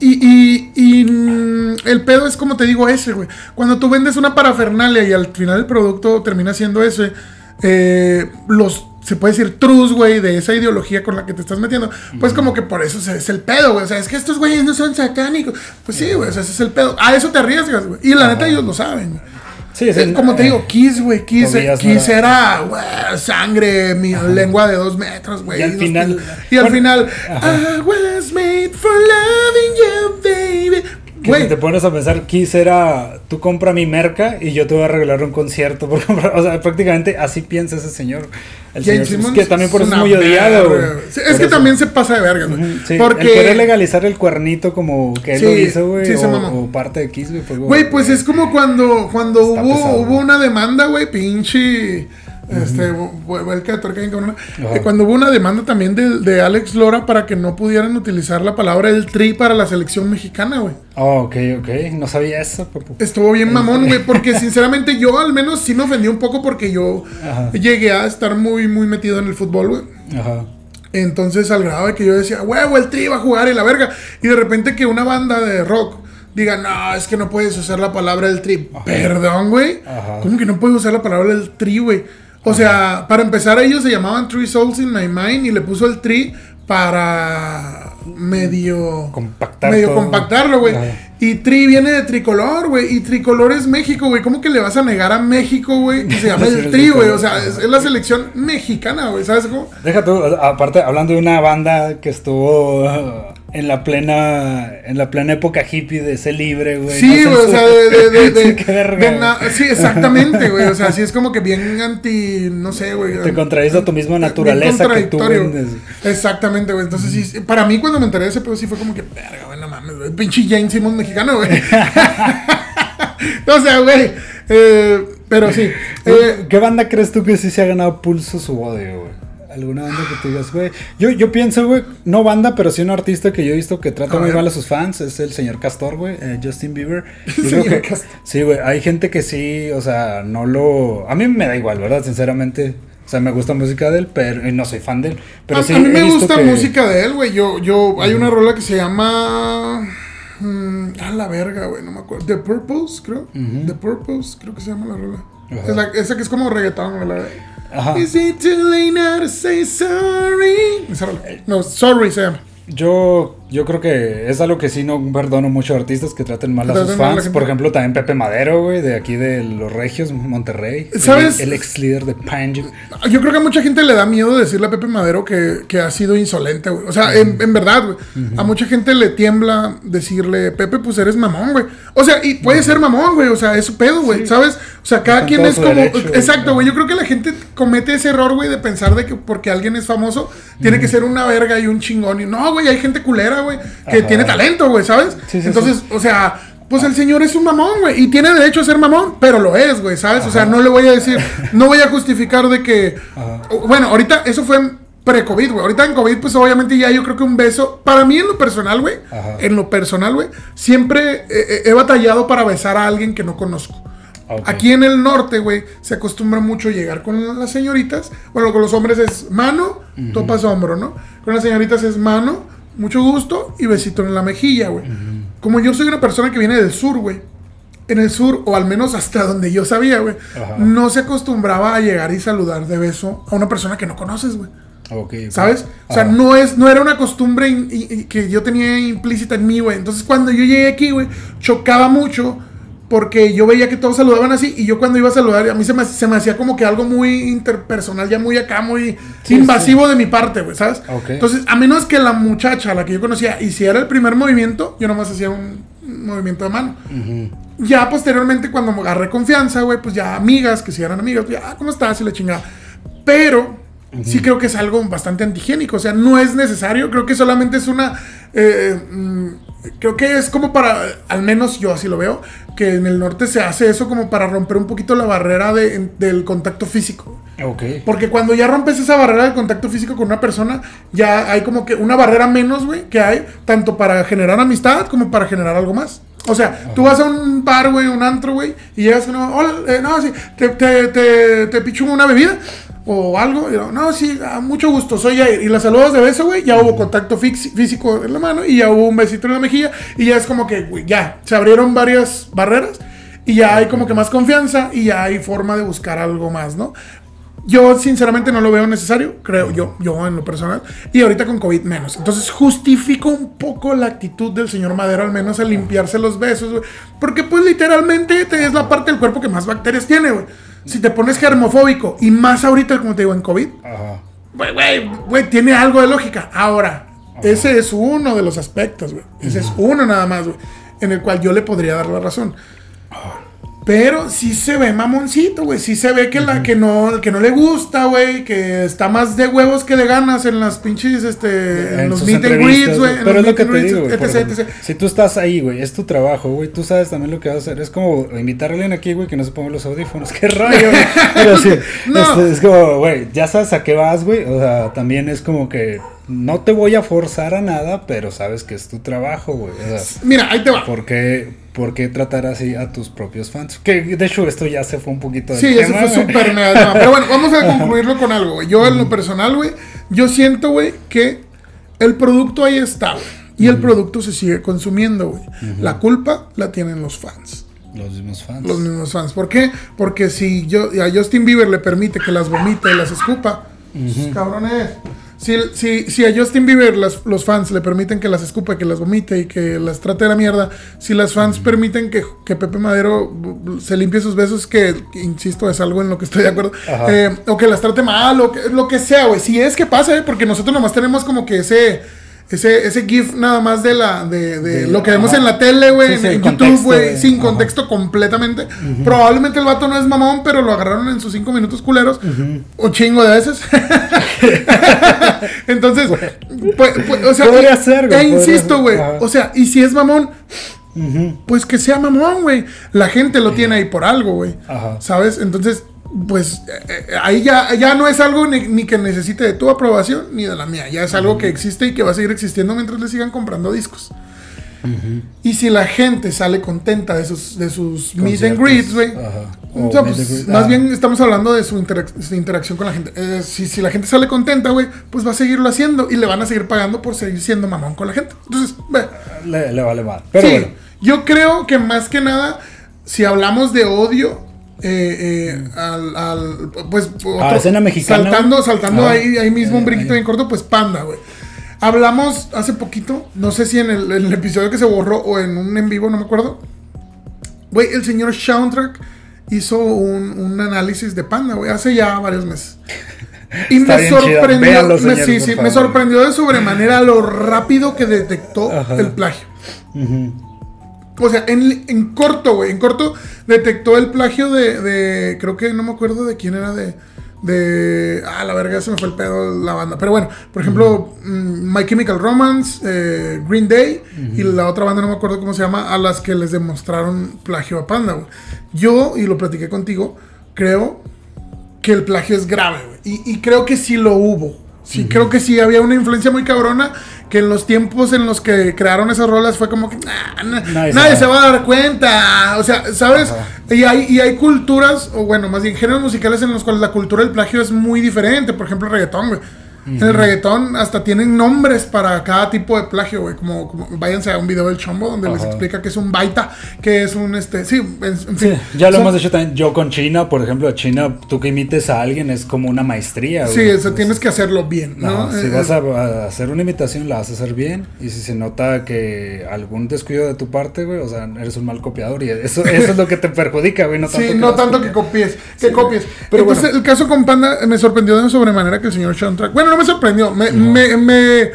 Speaker 1: y, y, y, mm, el pedo es como te digo ese, güey. Cuando tú vendes una parafernalia y al final el producto termina siendo ese, eh, los, se puede decir, trus, güey, de esa ideología con la que te estás metiendo, pues como que por eso es el pedo, güey. O sea, es que estos güeyes no son satánicos. Pues sí, güey, o sea, ese es el pedo. A eso te arriesgas, güey. Y la neta ellos lo saben, güey.
Speaker 2: Sí,
Speaker 1: Eh, como te digo, Kiss, güey, Kiss, Kiss era güey, sangre, mi lengua de dos metros, güey.
Speaker 2: Y al final-.
Speaker 1: Y al final,
Speaker 2: ajá.
Speaker 1: I was made for loving you, baby.
Speaker 2: Que si te pones a pensar, Kiss era, tú compra mi merca y yo te voy a regalar un concierto por comprar. *laughs* O sea, prácticamente así piensa ese señor. El señor
Speaker 1: Simmons
Speaker 2: que también por eso es muy odiado. güey.
Speaker 1: Sí,
Speaker 2: Por
Speaker 1: es que
Speaker 2: eso.
Speaker 1: también se pasa de verga, güey.
Speaker 2: Ujú, sí,
Speaker 1: Porque.
Speaker 2: El querer legalizar el cuernito como que él
Speaker 1: Sí,
Speaker 2: lo hizo, güey. o, o parte de Kiss, güey. fue como-
Speaker 1: Güey, pues es como cuando, cuando
Speaker 2: Está
Speaker 1: hubo,
Speaker 2: pesado,
Speaker 1: hubo una demanda, güey, pinche. Este, vu- el que atorca bien cabrón.
Speaker 2: Ajá.
Speaker 1: Eh, Cuando hubo una demanda también de, de Alex Lora para que no pudieran utilizar la palabra el tri para la selección mexicana, güey.
Speaker 2: Oh, ok, ok. No sabía eso.
Speaker 1: Estuvo bien mamón, güey, *laughs* porque sinceramente yo al menos sí me ofendí un poco porque yo
Speaker 2: Ajá.
Speaker 1: llegué a estar muy, muy metido en el fútbol, güey.
Speaker 2: Ajá.
Speaker 1: Entonces, al grado de que yo decía, huevo, el tri va a jugar y la verga. Y de repente que una banda de rock diga, no, es que no puedes usar la palabra del tri. Perdón, güey.
Speaker 2: Ajá.
Speaker 1: ¿Cómo que no puedes usar la palabra del tri, güey? O sea, para empezar, ellos se llamaban Three Souls in My Mind y le puso el tri para medio
Speaker 2: Compactar
Speaker 1: medio
Speaker 2: todo.
Speaker 1: compactarlo, güey. Y tri viene de tricolor, güey. Y tricolor es México, güey. ¿Cómo que le vas a negar a México, güey? Que se *laughs* llama el tri, güey. O sea, es, es la selección mexicana, güey. ¿Sabes cómo?
Speaker 2: Deja tú, aparte, hablando de una banda que estuvo en la plena en la plena época hippie de ser libre, güey.
Speaker 1: Sí, güey, o sea, de, de, de, *laughs* sí, exactamente, güey, o sea, sí es como que bien anti, no sé, güey.
Speaker 2: Te contradices a tu misma naturaleza que tú vendes.
Speaker 1: Exactamente, güey, entonces sí, para mí cuando me enteré de ese pedo sí fue como que, verga, güey, no mames, güey, pinche James Simmons mexicano, güey. *laughs* o sea, güey, eh, pero sí, eh,
Speaker 2: ¿Qué banda crees tú que sí se ha ganado pulso su odio, güey? ¿Alguna banda que tú digas, güey? Yo, yo pienso, güey, no banda, pero sí un artista que yo he visto que trata muy mal a sus fans, es el señor Castor, güey, eh, Justin Bieber. *laughs* Yo creo
Speaker 1: Señor
Speaker 2: que-
Speaker 1: Castor.
Speaker 2: Sí, güey, hay gente que sí, o sea, no lo... A mí me da igual, ¿verdad? Sinceramente, o sea, me gusta música de él, pero y no soy fan de él. Pero
Speaker 1: a,
Speaker 2: sí
Speaker 1: a mí me gusta
Speaker 2: que-
Speaker 1: música de él, güey, yo, yo, hay una rola que se llama... mm, a la verga, güey, no me acuerdo. The Purpose, creo. The Purpose, creo que se llama la rola. Es la- esa que es como reggaetón, de...
Speaker 2: Ajá.
Speaker 1: Is it too late now to say sorry? No, sorry se llama.
Speaker 2: Yo Yo creo que es algo que sí no perdono mucho a artistas que traten mal a sus
Speaker 1: a
Speaker 2: fans. Por ejemplo, también Pepe Madero, güey, de aquí de Los Regios, Monterrey.
Speaker 1: ¿Sabes?
Speaker 2: El, el ex líder de Panji.
Speaker 1: Yo creo que a mucha gente le da miedo decirle a Pepe Madero que, que ha sido insolente, güey. O sea, en, en verdad, güey. A mucha gente le tiembla decirle, Pepe, pues eres mamón, güey. O sea, y puede ser mamón, güey. O sea, es su pedo, güey. ¿Sabes? O sea, cada quien es como.
Speaker 2: derecho.
Speaker 1: Exacto, güey. Yo creo que la gente comete ese error, güey, de pensar de que porque alguien es famoso, tiene que ser una verga y un chingón. Y no, güey, hay gente culera, güey, que
Speaker 2: Ajá.
Speaker 1: tiene talento, güey, ¿sabes?
Speaker 2: Sí, sí,
Speaker 1: Entonces, o sea. Pues el señor es un mamón, güey. Y tiene derecho a ser mamón, pero lo es, güey, ¿sabes? O sea, no le voy a decir, no voy a justificar de que.
Speaker 2: Ajá.
Speaker 1: Bueno, ahorita eso fue pre-COVID, güey. Ahorita en COVID, pues obviamente ya yo creo que un beso. Para mí, en lo personal, güey.
Speaker 2: Ajá.
Speaker 1: En lo personal, güey. Siempre eh, he batallado para besar a alguien que no conozco.
Speaker 2: Ok.
Speaker 1: Aquí en el norte, güey, se acostumbra mucho llegar con las señoritas. Bueno, con los hombres es mano, topas hombro, ¿no? Con las señoritas es mano, mucho gusto y besito en la mejilla, güey. Como yo soy una persona que viene del sur, güey. En el sur, o al menos hasta donde yo sabía, güey, no se acostumbraba a llegar y saludar de beso a una persona que no conoces, güey. ¿Sabes? O sea, no es, no era una costumbre in- que yo tenía implícita en mí, güey. Entonces, cuando yo llegué aquí, güey, chocaba mucho porque yo veía que todos saludaban así y yo cuando iba a saludar, a mí se me, se me hacía como que algo muy interpersonal, ya muy acá, muy
Speaker 2: Sí,
Speaker 1: invasivo de mi parte, güey, ¿sabes? Entonces, a menos que la muchacha, la que yo conocía, hiciera el primer movimiento, yo nomás hacía un movimiento de mano. Ya posteriormente, cuando me agarré confianza, güey, pues ya amigas, que si eran amigas, pues ya, "Ah, ¿cómo estás? Y la chingada. Pero sí creo que es algo bastante antihigiénico. O sea, no es necesario. Creo que solamente es una. eh, mm, creo que es como para. Al menos yo así lo veo. Que en el norte se hace eso como para romper un poquito la barrera de- del contacto físico. Porque cuando ya rompes esa barrera del contacto físico con una persona, ya hay como que una barrera menos, güey, que hay tanto para generar amistad como para generar algo más. O sea, tú vas a un bar, güey, un antro, güey, y llegas con una, hola, eh, no, sí, te, te, te, te picho una bebida o algo, y yo, no, sí, ah, mucho gusto, soy Jair. Y la saludas de beso, güey, ya hubo contacto físico en la mano y ya hubo un besito en la mejilla y ya es como que, güey, ya, se abrieron varias barreras y ya hay como que más confianza y ya hay forma de buscar algo más, ¿no? Yo sinceramente no lo veo necesario, creo yo, yo en lo personal. Y ahorita con COVID menos. Entonces justifico un poco la actitud del señor Madero, al menos al limpiarse los besos, güey. Porque pues literalmente te- es la parte del cuerpo que más bacterias tiene, güey. Si te pones germofóbico y más ahorita, como te digo, en COVID, güey, güey, güey, tiene algo de lógica. Ahora, ese es uno de los aspectos, güey. Ese es uno nada más, güey. En el cual yo le podría dar la razón. Pero sí se ve mamoncito, güey. Sí se ve que, la, que, no, que no le gusta, güey. Que está más de huevos que de ganas en las pinches, este... En, los
Speaker 2: sus
Speaker 1: meet and greets, güey. en
Speaker 2: Pero
Speaker 1: los
Speaker 2: es lo que te digo, güey. Si tú estás ahí, güey, es tu trabajo, güey, tú sabes también lo que vas a hacer. Es como invitar a alguien aquí, güey, que no se ponga los audífonos. *laughs* ¡Qué güey! Pero sí, *laughs*
Speaker 1: No.
Speaker 2: este, es como, güey, ya sabes a qué vas, güey. O sea, también es como que no te voy a forzar a nada, pero sabes que es tu trabajo, güey. O sea,
Speaker 1: Mira, ahí te va.
Speaker 2: ¿por qué, por qué tratar así a tus propios fans? Que de hecho esto ya se fue un poquito del
Speaker 1: Sí, eso
Speaker 2: tema,
Speaker 1: fue súper mega. Pero bueno, vamos a *laughs* concluirlo con algo, güey. Yo, en lo personal, güey, yo siento, güey, que el producto ahí está, güey. Y el producto se sigue consumiendo, güey. La culpa la tienen los fans.
Speaker 2: Los mismos fans.
Speaker 1: Los mismos fans. ¿Por qué? Porque si yo, a Justin Bieber le permite que las vomite y las escupa, cabrones. Si, si, si a Justin Bieber las- los fans le permiten que las escupa, que las vomite y que las trate de la mierda, si las fans permiten que, que Pepe Madero se limpie sus besos, que, que, insisto, es algo en lo que estoy de acuerdo, eh, o que las trate mal, o que, lo que sea, güey. Si es que pasa, ¿eh? porque nosotros nomás tenemos como que ese... Ese, ese GIF nada más de la de, de
Speaker 2: De-
Speaker 1: lo que vemos en la tele, güey,
Speaker 2: Sí,
Speaker 1: en,
Speaker 2: sí,
Speaker 1: en
Speaker 2: el
Speaker 1: YouTube, güey, sin
Speaker 2: ajá.
Speaker 1: contexto completamente. Probablemente el vato no es mamón, pero lo agarraron en sus cinco minutos culeros. Un chingo de veces. *laughs* Entonces, pues, pues, o sea,
Speaker 2: Podría ser, güey,
Speaker 1: E insisto, güey. O sea, y si es mamón, pues que sea mamón, güey. La gente lo tiene ahí por algo, güey.
Speaker 2: Ajá.
Speaker 1: ¿Sabes? Entonces, pues eh, eh, ahí ya, ya no es algo ni, ni que necesite de tu aprobación ni de la mía. Ya es algo que existe y que va a seguir existiendo mientras le sigan comprando discos. Y si la gente sale contenta de sus, de sus meet and greets, güey. O sea, pues, más bien estamos hablando de su, interac- su interacción con la gente. Eh, si, si la gente sale contenta, güey, pues va a seguirlo haciendo y le van a seguir pagando por seguir siendo mamón con la gente. Entonces,
Speaker 2: Le, le vale mal. Pero
Speaker 1: sí,
Speaker 2: bueno.
Speaker 1: yo creo que más que nada, si hablamos de odio, eh, eh, al, al- pues
Speaker 2: Ah, escena mexicana,
Speaker 1: saltando, saltando
Speaker 2: Ah,
Speaker 1: ahí, ahí mismo un brinquito bien corto, pues Panda, güey. Hablamos hace poquito, no sé si en el, en el episodio que se borró o en un en vivo, no me acuerdo. Güey, el señor Soundtrack hizo un, un análisis de Panda, güey, hace ya varios meses. *laughs* Y me sorprendió,
Speaker 2: Véanlo,
Speaker 1: me, sí, sí, sorprendió de sobremanera lo rápido que detectó
Speaker 2: Ajá.
Speaker 1: el plagio.
Speaker 2: Ujú.
Speaker 1: O sea, en, en corto, güey. En corto detectó el plagio de, de- Creo que no me acuerdo de quién era de. De. Ah, la verga, se me fue el pedo la banda. Pero bueno, por ejemplo, mm, My Chemical Romance, eh, Green Day y la otra banda, no me acuerdo cómo se llama, a las que les demostraron plagio a Panda, güey. Yo, y lo platiqué contigo, creo que el plagio es grave, güey. Y, y creo que sí lo hubo. Sí, creo que sí había una influencia muy cabrona que en los tiempos en los que crearon esas rolas fue como que "Nah, na-
Speaker 2: Nadie
Speaker 1: nadie,
Speaker 2: se
Speaker 1: se va a dar cuenta. O sea, ¿sabes? Y hay, y hay culturas, o bueno, más bien géneros musicales en los cuales la cultura del plagio es muy diferente. Por ejemplo, el reggaetón, güey. En el reggaetón hasta tienen nombres para cada tipo de plagio, güey. Como, como váyanse a un video del chombo donde les explica que es un baita, que es un este. Sí, en, en
Speaker 2: Sí,
Speaker 1: fin.
Speaker 2: ya lo
Speaker 1: Son-
Speaker 2: hemos dicho también. Yo con China, por ejemplo, China, tú que imites a alguien es como una maestría.
Speaker 1: Sí,
Speaker 2: güey.
Speaker 1: eso tienes que hacerlo bien, ¿no?
Speaker 2: Ajá, si
Speaker 1: Eh,
Speaker 2: vas a, a hacer una imitación, la vas a hacer bien. Y si se nota que algún descuido de tu parte, güey, o sea, eres un mal copiador. Y eso, eso es lo que te perjudica, güey. No tanto
Speaker 1: Sí,
Speaker 2: que
Speaker 1: no tanto que copies, que
Speaker 2: Sí,
Speaker 1: copies.
Speaker 2: pero
Speaker 1: Entonces,
Speaker 2: bueno.
Speaker 1: el caso con Panda eh, me sorprendió de sobremanera que el señor Soundtrack. Bueno, no me sorprendió. Me, me, me-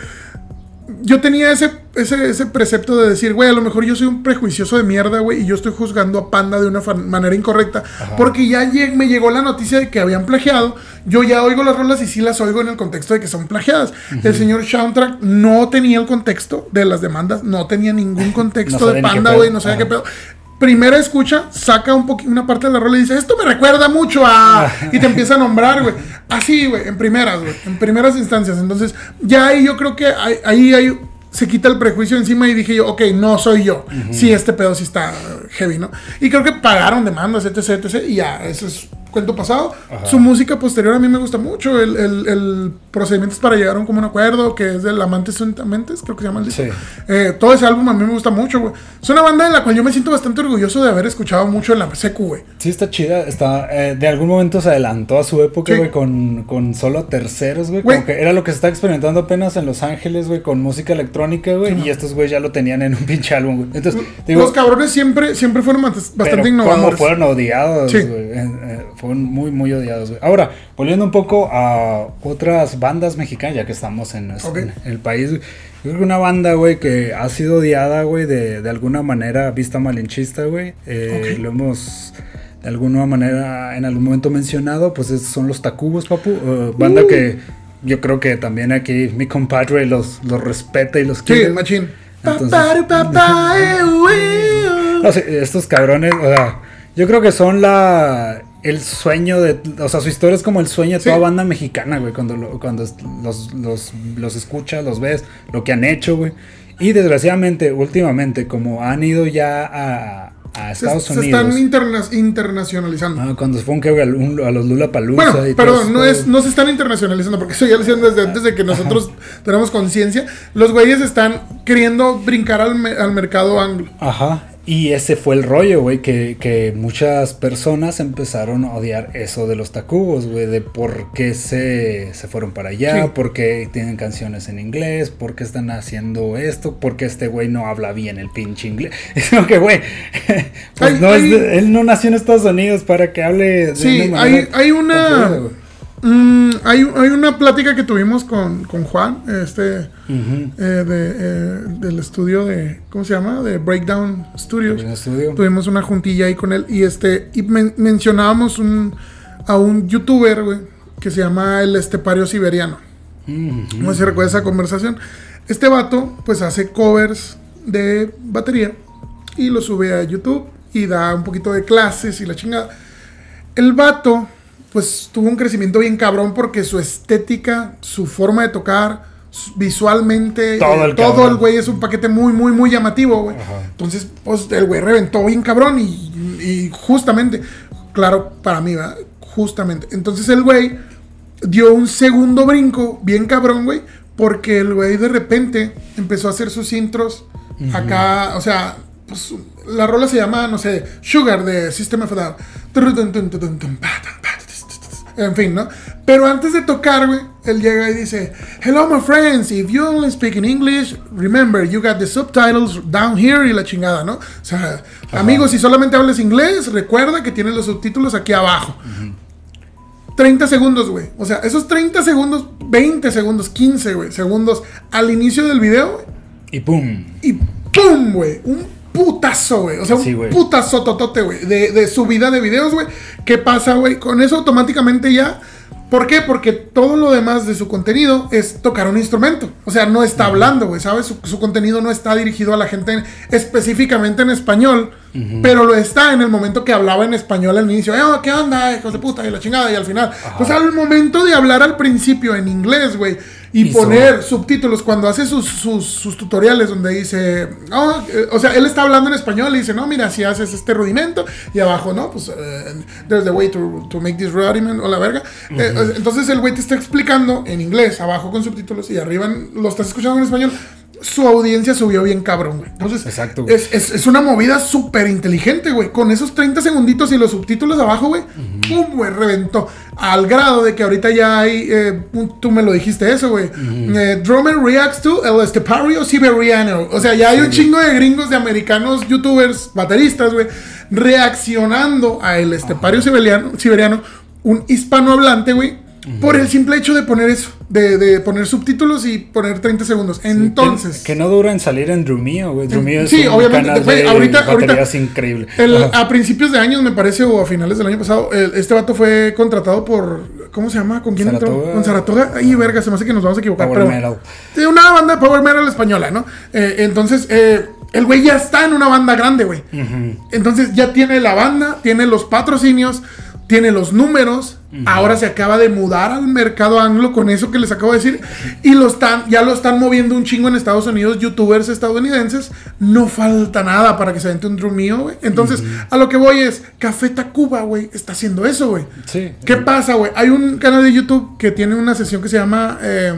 Speaker 1: yo tenía ese, ese, ese precepto de decir, güey, a lo mejor yo soy un prejuicioso de mierda, güey, y yo estoy juzgando a Panda de una manera incorrecta. Porque ya lleg- me llegó la noticia de que habían plagiado. Yo ya oigo las rolas y sí las oigo en el contexto de que son plagiadas. El señor Soundtrack no tenía el contexto de las demandas, no tenía ningún *laughs* contexto
Speaker 2: No
Speaker 1: de Panda, güey, no sabía
Speaker 2: Ajá.
Speaker 1: qué pedo. Primera escucha, saca un una parte de la rola y dice, esto me recuerda mucho a... Y te empieza a nombrar, güey. Así, güey, en primeras, güey. En primeras instancias. Entonces, ya ahí yo creo que ahí, ahí, ahí se quita el prejuicio encima y dije yo, ok, no soy yo. Sí, este pedo sí está heavy, ¿no? Y creo que pagaron demandas, etc, etc. Y ya, eso es cuento pasado. Su música posterior a mí me gusta mucho. El, el, el procedimientos para llegar a un común acuerdo, que es del Amantes Mentes, creo que se llama el disco.
Speaker 2: Sí.
Speaker 1: Eh, todo ese álbum a mí me gusta mucho, güey. Es una banda de la cual yo me siento bastante orgulloso de haber escuchado mucho en la secu, güey.
Speaker 2: Sí, está chida. Está, eh, de algún momento se adelantó a su época,
Speaker 1: Sí.
Speaker 2: güey, con, con solo terceros, güey. Como que era lo que se está experimentando apenas en Los Ángeles, güey, con música electrónica, güey. y estos, güey, ya lo tenían en un *laughs* pinche álbum, güey. Entonces, digo,
Speaker 1: Los cabrones siempre, siempre fueron bast- bastante
Speaker 2: pero
Speaker 1: innovadores.
Speaker 2: cómo fueron odiados,
Speaker 1: Sí.
Speaker 2: güey. Eh, eh, fueron muy, muy odiados, güey. Ahora, volviendo un poco a otras bandas mexicanas, ya que estamos en, nuestro- en el país, güey. Yo creo que una banda, güey, que ha sido odiada, güey, de, de alguna manera vista malinchista, güey. Eh. Lo hemos de alguna manera en algún momento mencionado, pues es- son los Tacubos, papu. eh, banda
Speaker 1: Uh.
Speaker 2: que yo creo que también aquí mi compadre los, los respeta y los
Speaker 1: Sí,
Speaker 2: quiere.
Speaker 1: machín.
Speaker 2: Entonces- *laughs*
Speaker 1: eh.
Speaker 2: No, sí, estos cabrones, o sea, yo creo que son la el sueño de, o sea, su historia es como el sueño de
Speaker 1: Sí.
Speaker 2: toda banda mexicana, güey, cuando, lo- cuando los, los, los escuchas, los ves, lo que han hecho, güey. Y desgraciadamente, últimamente, como han ido ya a, a
Speaker 1: Se,
Speaker 2: Estados
Speaker 1: se
Speaker 2: Unidos,
Speaker 1: están interna- internacionalizando.
Speaker 2: ah, cuando se fueron a, un- a los Lula
Speaker 1: Bueno,
Speaker 2: Palusa
Speaker 1: perdón, no, es, no se están internacionalizando, porque eso ya lo hicieron desde antes de que nosotros tenemos conciencia. Los güeyes están queriendo brincar al, me- al mercado anglo.
Speaker 2: Ajá. Y ese fue el rollo, güey, que, que muchas personas empezaron a odiar eso de los tacubos, güey, de por qué se, se fueron para allá,
Speaker 1: Sí.
Speaker 2: por qué tienen canciones en inglés, por qué están haciendo esto, por qué este güey no habla bien el pinche inglés. *laughs* Es como que, güey, *laughs* pues no es
Speaker 1: hay-
Speaker 2: de- él no nació en Estados Unidos para que hable de
Speaker 1: Sí,
Speaker 2: una
Speaker 1: hay, hay una. Mm, hay, hay una plática que tuvimos con, con Juan, este. Eh, de, eh, del estudio de. ¿Cómo se llama? De Breakdown Studios. Tuvimos una juntilla ahí con él y este y men- mencionábamos un, a un youtuber, güey, que se llama el estepario siberiano.
Speaker 2: Ujú.
Speaker 1: No sé si recuerda esa conversación. Este vato, pues hace covers de batería y lo sube a YouTube y da un poquito de clases y la chingada. El vato, pues tuvo un crecimiento bien cabrón porque su estética, su forma de tocar, su- visualmente,
Speaker 2: Todo
Speaker 1: eh,
Speaker 2: el
Speaker 1: todo el güey es un paquete muy, muy, muy llamativo, güey. Entonces, pues el güey reventó bien cabrón y, y justamente, claro, para mí, ¿verdad? Justamente. Entonces el güey dio un segundo brinco bien cabrón, güey, porque el güey de repente empezó a hacer sus intros acá, o sea, pues la rola se llama, no sé, Sugar de System of a. En fin, ¿no? Pero antes de tocar, güey, él llega y dice, Hello, my friends, if you only speak in English, remember, you got the subtitles down here y la chingada, ¿no? O sea, amigos, si solamente hablas inglés, recuerda que tienes los subtítulos aquí abajo. 30 segundos, güey. O sea, esos 30 segundos, 20 segundos, 15, güey, segundos al inicio del video, güey.
Speaker 2: Y pum.
Speaker 1: Y ¡pum, güey! Un putazo, güey. O sea,
Speaker 2: Sí,
Speaker 1: un putazo totote, güey. De, de subida de videos, güey. ¿Qué pasa, güey? Con eso automáticamente ya. ¿Por qué? Porque todo lo demás de su contenido es tocar un instrumento. O sea, no está hablando, güey, ¿sabes? Su, su contenido no está dirigido a la gente en- específicamente en español, pero lo está en el momento que hablaba en español al inicio. Eh, oh, ¿Qué onda, hijos de puta? Y la chingada, y al final. Pues al momento de hablar al principio en inglés, güey, y poner subtítulos cuando hace sus, sus, sus tutoriales donde dice, oh, eh, o sea, él está hablando en español y dice, no, mira, si haces este rudimento y abajo, no, pues eh, there's the way to, to make this rudiment o la verga. Eh, entonces el güey te está explicando en inglés, abajo con subtítulos y arriba lo estás escuchando en español. Su audiencia subió bien cabrón, güey. Entonces,
Speaker 2: Exacto, güey.
Speaker 1: es, es, es una movida súper inteligente, güey. Con esos 30 segunditos y los subtítulos abajo, güey. ¡Pum, güey! Reventó. Al grado de que ahorita ya hay. eh, tú me lo dijiste eso, güey. Eh, Drummer reacts to el estepario siberiano. O sea, ya hay un chingo de gringos, de americanos, youtubers, bateristas, güey. Reaccionando a el estepario siberiano, siberiano. Un hispanohablante, güey. Por el simple hecho de poner eso. De, de poner subtítulos y poner 30 segundos. Entonces.
Speaker 2: Que, que no dura en salir en Drumeo, güey. Drumeo es
Speaker 1: Sí,
Speaker 2: un
Speaker 1: obviamente, güey, ahorita- ahorita-
Speaker 2: baterías increíble.
Speaker 1: El- a principios de años, me parece, o a finales del año pasado, el- este vato fue contratado por. ¿Cómo se llama? ¿Con quién entró? Con Saratoga. Ay, verga, se me hace que nos vamos a equivocar.
Speaker 2: Power
Speaker 1: pero,
Speaker 2: metal.
Speaker 1: De una banda de Power Metal española, ¿no? Eh, entonces, eh, el güey ya está en una banda grande, güey. Entonces ya tiene la banda, tiene los patrocinios, tiene los números. Ahora se acaba de mudar al mercado anglo con eso que les acabo de decir. Y lo están, ya lo están moviendo un chingo en Estados Unidos, youtubers estadounidenses. No falta nada para que se vente un drum mío, güey. Entonces, a lo que voy es, Café Tacuba, güey, está haciendo eso, güey.
Speaker 2: Sí.
Speaker 1: ¿Qué pasa, güey? Hay un canal de YouTube que tiene una sesión que se llama eh,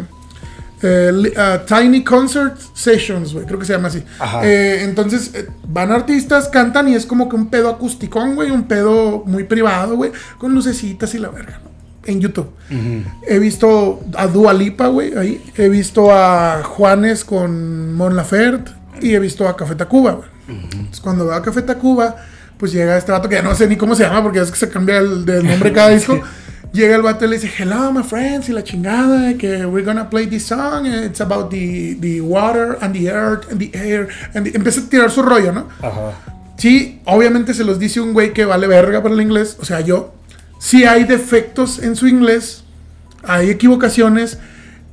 Speaker 1: eh, ah, Tiny Concert Sessions, güey. Creo que se llama así. Eh, entonces, eh, van artistas, cantan y es como que un pedo acusticón, güey. Un pedo muy privado, güey. Con lucecitas y la verga, ¿no? En YouTube. He visto a Dua Lipa, güey, ahí. He visto a Juanes con Mon Laferte. Y he visto a Café Tacuba, güey. Entonces, cuando veo a Café Tacuba, pues llega este vato que ya no sé ni cómo se llama porque es que se cambia el, de nombre cada disco. *laughs* Llega el vato y le dice, hello, my friends, y la chingada, que we're gonna play this song, it's about the, the water and the earth and the air. And the-" Empieza a tirar su rollo, ¿no?
Speaker 2: Ajá.
Speaker 1: Sí, obviamente se los dice un güey que vale verga para el inglés, o sea, yo. Sí hay defectos en su inglés, hay equivocaciones.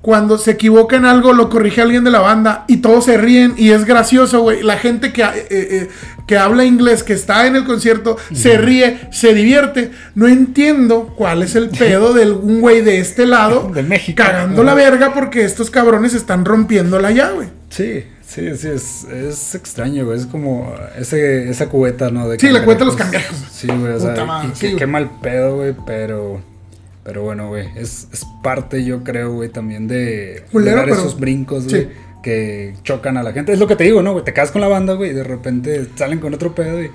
Speaker 1: Cuando se equivoca en algo, lo corrige alguien de la banda y todos se ríen y es gracioso, güey. La gente que, eh, eh, que habla inglés, que está en el concierto, se ríe, se divierte. No entiendo cuál es el pedo de un güey de este lado *laughs*
Speaker 2: De México.
Speaker 1: cagando la verga porque estos cabrones están rompiéndola ya, güey.
Speaker 2: Sí, sí, sí, es, es extraño, güey. Es como ese, esa cubeta, ¿no? De
Speaker 1: Sí, la cubeta de los
Speaker 2: cangrejos. Sí, güey, o sea,
Speaker 1: Puta madre, sí,
Speaker 2: qué, qué mal pedo, güey, pero... Pero bueno, güey, es, es parte, yo creo, güey, también de, dar esos brincos,
Speaker 1: sí.
Speaker 2: güey, que chocan a la gente. Es lo que te digo, ¿no, güey? Te quedas con la banda, güey, y de repente salen con otro pedo y,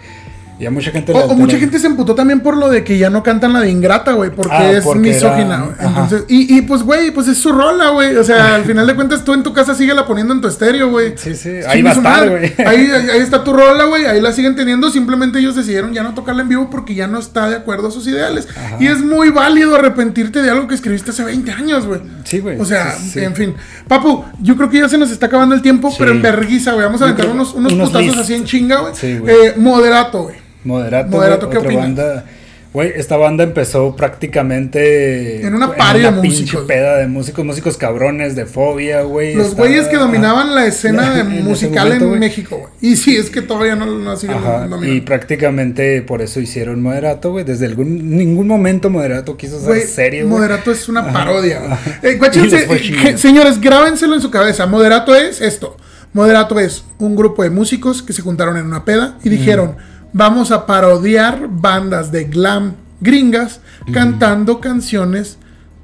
Speaker 2: y a mucha gente...
Speaker 1: O, mucha gente se emputó también por lo de que ya no cantan la de Ingrata, güey, porque
Speaker 2: Ah,
Speaker 1: es
Speaker 2: porque
Speaker 1: misógina, güey. Entonces, y, y pues, güey, pues es su rola, güey. O sea, al *laughs* final de cuentas, tú en tu casa síguela poniendo en tu estéreo, güey.
Speaker 2: Sí, sí, ahí va a
Speaker 1: su
Speaker 2: estar,
Speaker 1: madre.
Speaker 2: güey. *laughs*
Speaker 1: Ahí, está tu rola, güey. Ahí la siguen teniendo. Simplemente ellos decidieron ya no tocarla en vivo porque ya no está de acuerdo a sus ideales. Y es muy válido arrepentirte de algo que escribiste hace 20 años, güey.
Speaker 2: Sí, güey.
Speaker 1: O sea,
Speaker 2: sí,
Speaker 1: en fin. Papu, yo creo que ya se nos está acabando el tiempo, pero en verguiza, güey. Vamos a aventar unos, unos,
Speaker 2: unos
Speaker 1: putazos
Speaker 2: lists.
Speaker 1: así en chinga, güey.
Speaker 2: Sí, güey.
Speaker 1: Eh, moderato, güey.
Speaker 2: Moderato,
Speaker 1: ¿qué
Speaker 2: otra
Speaker 1: opinas?
Speaker 2: banda. Güey, esta banda empezó prácticamente
Speaker 1: En una party de
Speaker 2: pinche
Speaker 1: músicos.
Speaker 2: peda de músicos, músicos cabrones de fobia, güey.
Speaker 1: Los
Speaker 2: Estaba-
Speaker 1: güeyes que dominaban la escena *laughs*
Speaker 2: En
Speaker 1: musical
Speaker 2: momento,
Speaker 1: en
Speaker 2: güey.
Speaker 1: México, güey. Y sí, es que todavía no, no siguen
Speaker 2: Ajá,
Speaker 1: dominando.
Speaker 2: y prácticamente por eso hicieron Moderato, güey. Desde algún, ningún momento Moderato quiso ser serio, güey.
Speaker 1: Moderato es una parodia. güey.
Speaker 2: Ajá.
Speaker 1: Eh, guáchense, *laughs* eh, *laughs* señores, grábenselo en su cabeza. Moderato es esto. Moderato es un grupo de músicos que se juntaron en una peda y dijeron, vamos a parodiar bandas de glam gringas cantando canciones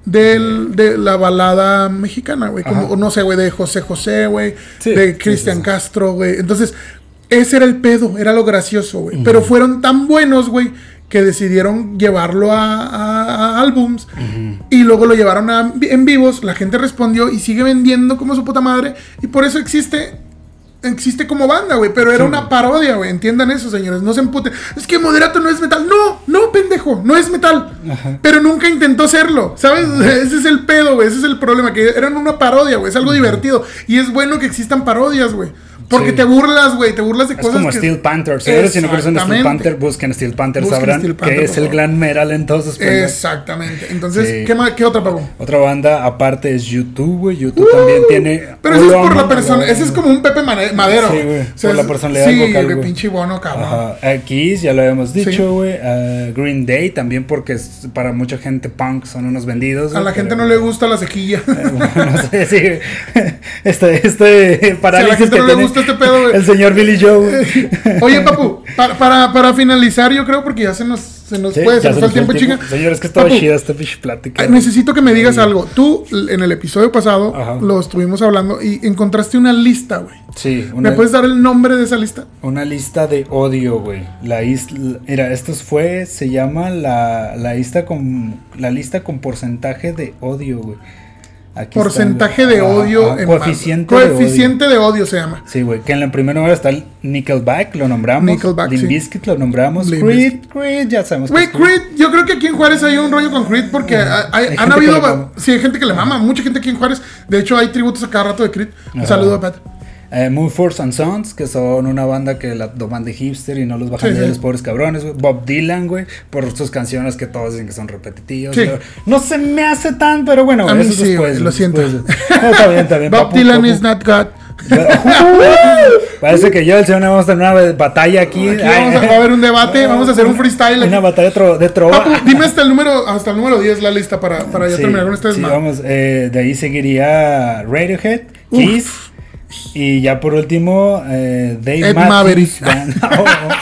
Speaker 1: del- de la balada mexicana, güey. Como, no sé, güey, de José José, güey.
Speaker 2: Sí,
Speaker 1: de Cristian
Speaker 2: sí, sí.
Speaker 1: Castro, güey. Entonces, ese era el pedo, era lo gracioso, güey. Pero fueron tan buenos, güey, que decidieron llevarlo a álbums y luego lo llevaron a- en vivos, la gente respondió y sigue vendiendo como su puta madre y por eso existe existe como banda, güey, pero era una parodia, güey, entiendan eso, señores, no se emputen. Es que Moderato no es metal. No, no, pendejo, no es metal. Pero nunca intentó serlo, ¿sabes? *laughs* Ese es el pedo, güey, ese es el problema, que eran una parodia, güey, es algo divertido y es bueno que existan parodias, güey. Porque
Speaker 2: Sí.
Speaker 1: te burlas, güey, te burlas de
Speaker 2: Es
Speaker 1: cosas
Speaker 2: como
Speaker 1: que-
Speaker 2: Steel Panther. Señores, si no conocen Steel. Panther, busquen Steel Panther.
Speaker 1: Busquen
Speaker 2: sabrán
Speaker 1: Steel Panther,
Speaker 2: que es el gran metal en todos sus.
Speaker 1: Exactamente. Entonces,
Speaker 2: Sí.
Speaker 1: ¿qué, ¿qué otra pago?
Speaker 2: Otra banda aparte es YouTube, güey. YouTube también tiene.
Speaker 1: Uh, Pero eso es por la persona, ese es como un Pepe Madero.
Speaker 2: Sí, güey,
Speaker 1: O sea,
Speaker 2: por la
Speaker 1: es-
Speaker 2: personalidad
Speaker 1: Sí,
Speaker 2: vocal, güey.
Speaker 1: pinche bono, cabrón.
Speaker 2: Ajá. A Kiss, ya lo habíamos dicho,
Speaker 1: Sí.
Speaker 2: güey. A Green Day también, porque es- para mucha gente punk son unos vendidos.
Speaker 1: A la gente
Speaker 2: pero-
Speaker 1: no le gusta la sequilla. *laughs*
Speaker 2: no sé, sí. *laughs* Este, este parálisis
Speaker 1: gente
Speaker 2: que
Speaker 1: no le gusta este pedo, güey.
Speaker 2: El señor Billy Joe. *laughs*
Speaker 1: Oye, papu, para, para, para finalizar, yo creo, porque ya se nos, se nos
Speaker 2: Sí,
Speaker 1: puede, se nos fue el
Speaker 2: fue
Speaker 1: tiempo, chinga.
Speaker 2: Señor, es que estaba
Speaker 1: Papu,
Speaker 2: chida esta pinche plática. güey.
Speaker 1: Necesito que me digas algo. Tú, en el episodio pasado,
Speaker 2: Ajá.
Speaker 1: lo estuvimos hablando y encontraste una lista, güey.
Speaker 2: Sí,
Speaker 1: ¿Me puedes dar el nombre de esa lista?
Speaker 2: una lista de odio, güey. La isla, mira, esto fue, se llama la, la lista con, la lista con porcentaje de odio, güey. Aquí está,
Speaker 1: Porcentaje
Speaker 2: güey.
Speaker 1: de
Speaker 2: Ajá,
Speaker 1: odio
Speaker 2: ajá,
Speaker 1: en
Speaker 2: coeficiente, de odio.
Speaker 1: Coeficiente de odio se llama.
Speaker 2: Sí, güey, que en la primera hora está el Nickelback, lo nombramos.
Speaker 1: Nickelback,
Speaker 2: Limp
Speaker 1: sí.
Speaker 2: Bizkit lo nombramos.
Speaker 1: Limp
Speaker 2: Creed, Creed, ya sabemos
Speaker 1: Güey,
Speaker 2: es
Speaker 1: Creed, yo creo que aquí en Juárez hay un rollo con Creed porque hay- hay-
Speaker 2: Hay
Speaker 1: han habido. Sí, hay gente que le mama, mucha gente aquí en Juárez. De hecho, hay tributos a cada rato de Creed. Un
Speaker 2: Ajá.
Speaker 1: saludo a Pat.
Speaker 2: Eh, Moon Force and Sons, que son una banda que la toman de hipster y no los bajan
Speaker 1: Sí,
Speaker 2: de
Speaker 1: sí.
Speaker 2: los pobres cabrones, güey. Bob Dylan, güey, por sus canciones que todos dicen que son repetitivas.
Speaker 1: Sí.
Speaker 2: No se me hace tan, pero bueno,
Speaker 1: A mí
Speaker 2: eso es
Speaker 1: sí,
Speaker 2: después,
Speaker 1: lo siento.
Speaker 2: después. No, está bien, está bien. *laughs*
Speaker 1: Bob
Speaker 2: papu,
Speaker 1: Dylan
Speaker 2: papu.
Speaker 1: is not God. *laughs* *laughs*
Speaker 2: Parece que yo el señor vamos a tener una batalla aquí.
Speaker 1: Aquí vamos a, haber un debate, vamos a hacer un freestyle.
Speaker 2: Una batalla de, tro- de trova.
Speaker 1: Papu, dime hasta el número, hasta el número 10 la lista para, para ya
Speaker 2: Sí,
Speaker 1: terminar con este
Speaker 2: sí, vamos, eh, de ahí seguiría Radiohead, Kiss y ya por último eh, Dave
Speaker 1: Ed
Speaker 2: Matthews
Speaker 1: Maverick. *laughs*
Speaker 2: Oh, oh.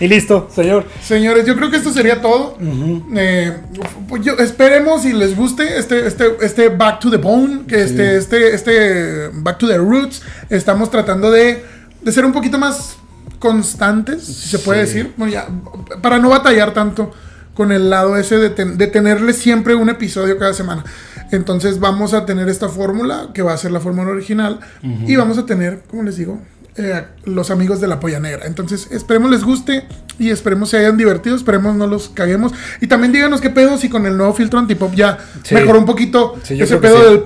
Speaker 2: Y listo, señor.
Speaker 1: Señores, yo creo que esto sería todo. Eh, pues yo- esperemos y les guste este, este, este Back to the Bone, que este, este, este Back to the Roots. Estamos tratando de, de ser un poquito más constantes, si se puede
Speaker 2: Sí.
Speaker 1: decir, Bueno, ya, para no batallar tanto con el lado ese de, ten- de tenerle siempre un episodio cada semana. Entonces vamos a tener esta fórmula, que va a ser la fórmula original, y vamos a tener, como les digo, eh, los amigos de la polla negra. Entonces, esperemos les guste y esperemos se hayan divertido, esperemos no los caguemos. Y también díganos qué pedo si con el nuevo filtro antipop ya
Speaker 2: Sí.
Speaker 1: mejoró un poquito
Speaker 2: Sí,
Speaker 1: ese pedo
Speaker 2: sí.
Speaker 1: del...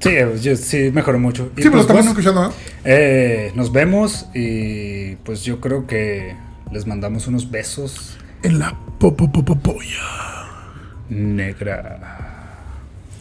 Speaker 2: Sí, eh, yo- sí, mejoró mucho. Y
Speaker 1: Sí, pues lo estamos
Speaker 2: bueno,
Speaker 1: escuchando, ¿no?
Speaker 2: eh, nos vemos y pues yo creo que les mandamos unos besos
Speaker 1: En la po, po, po, po- polla.
Speaker 2: negra.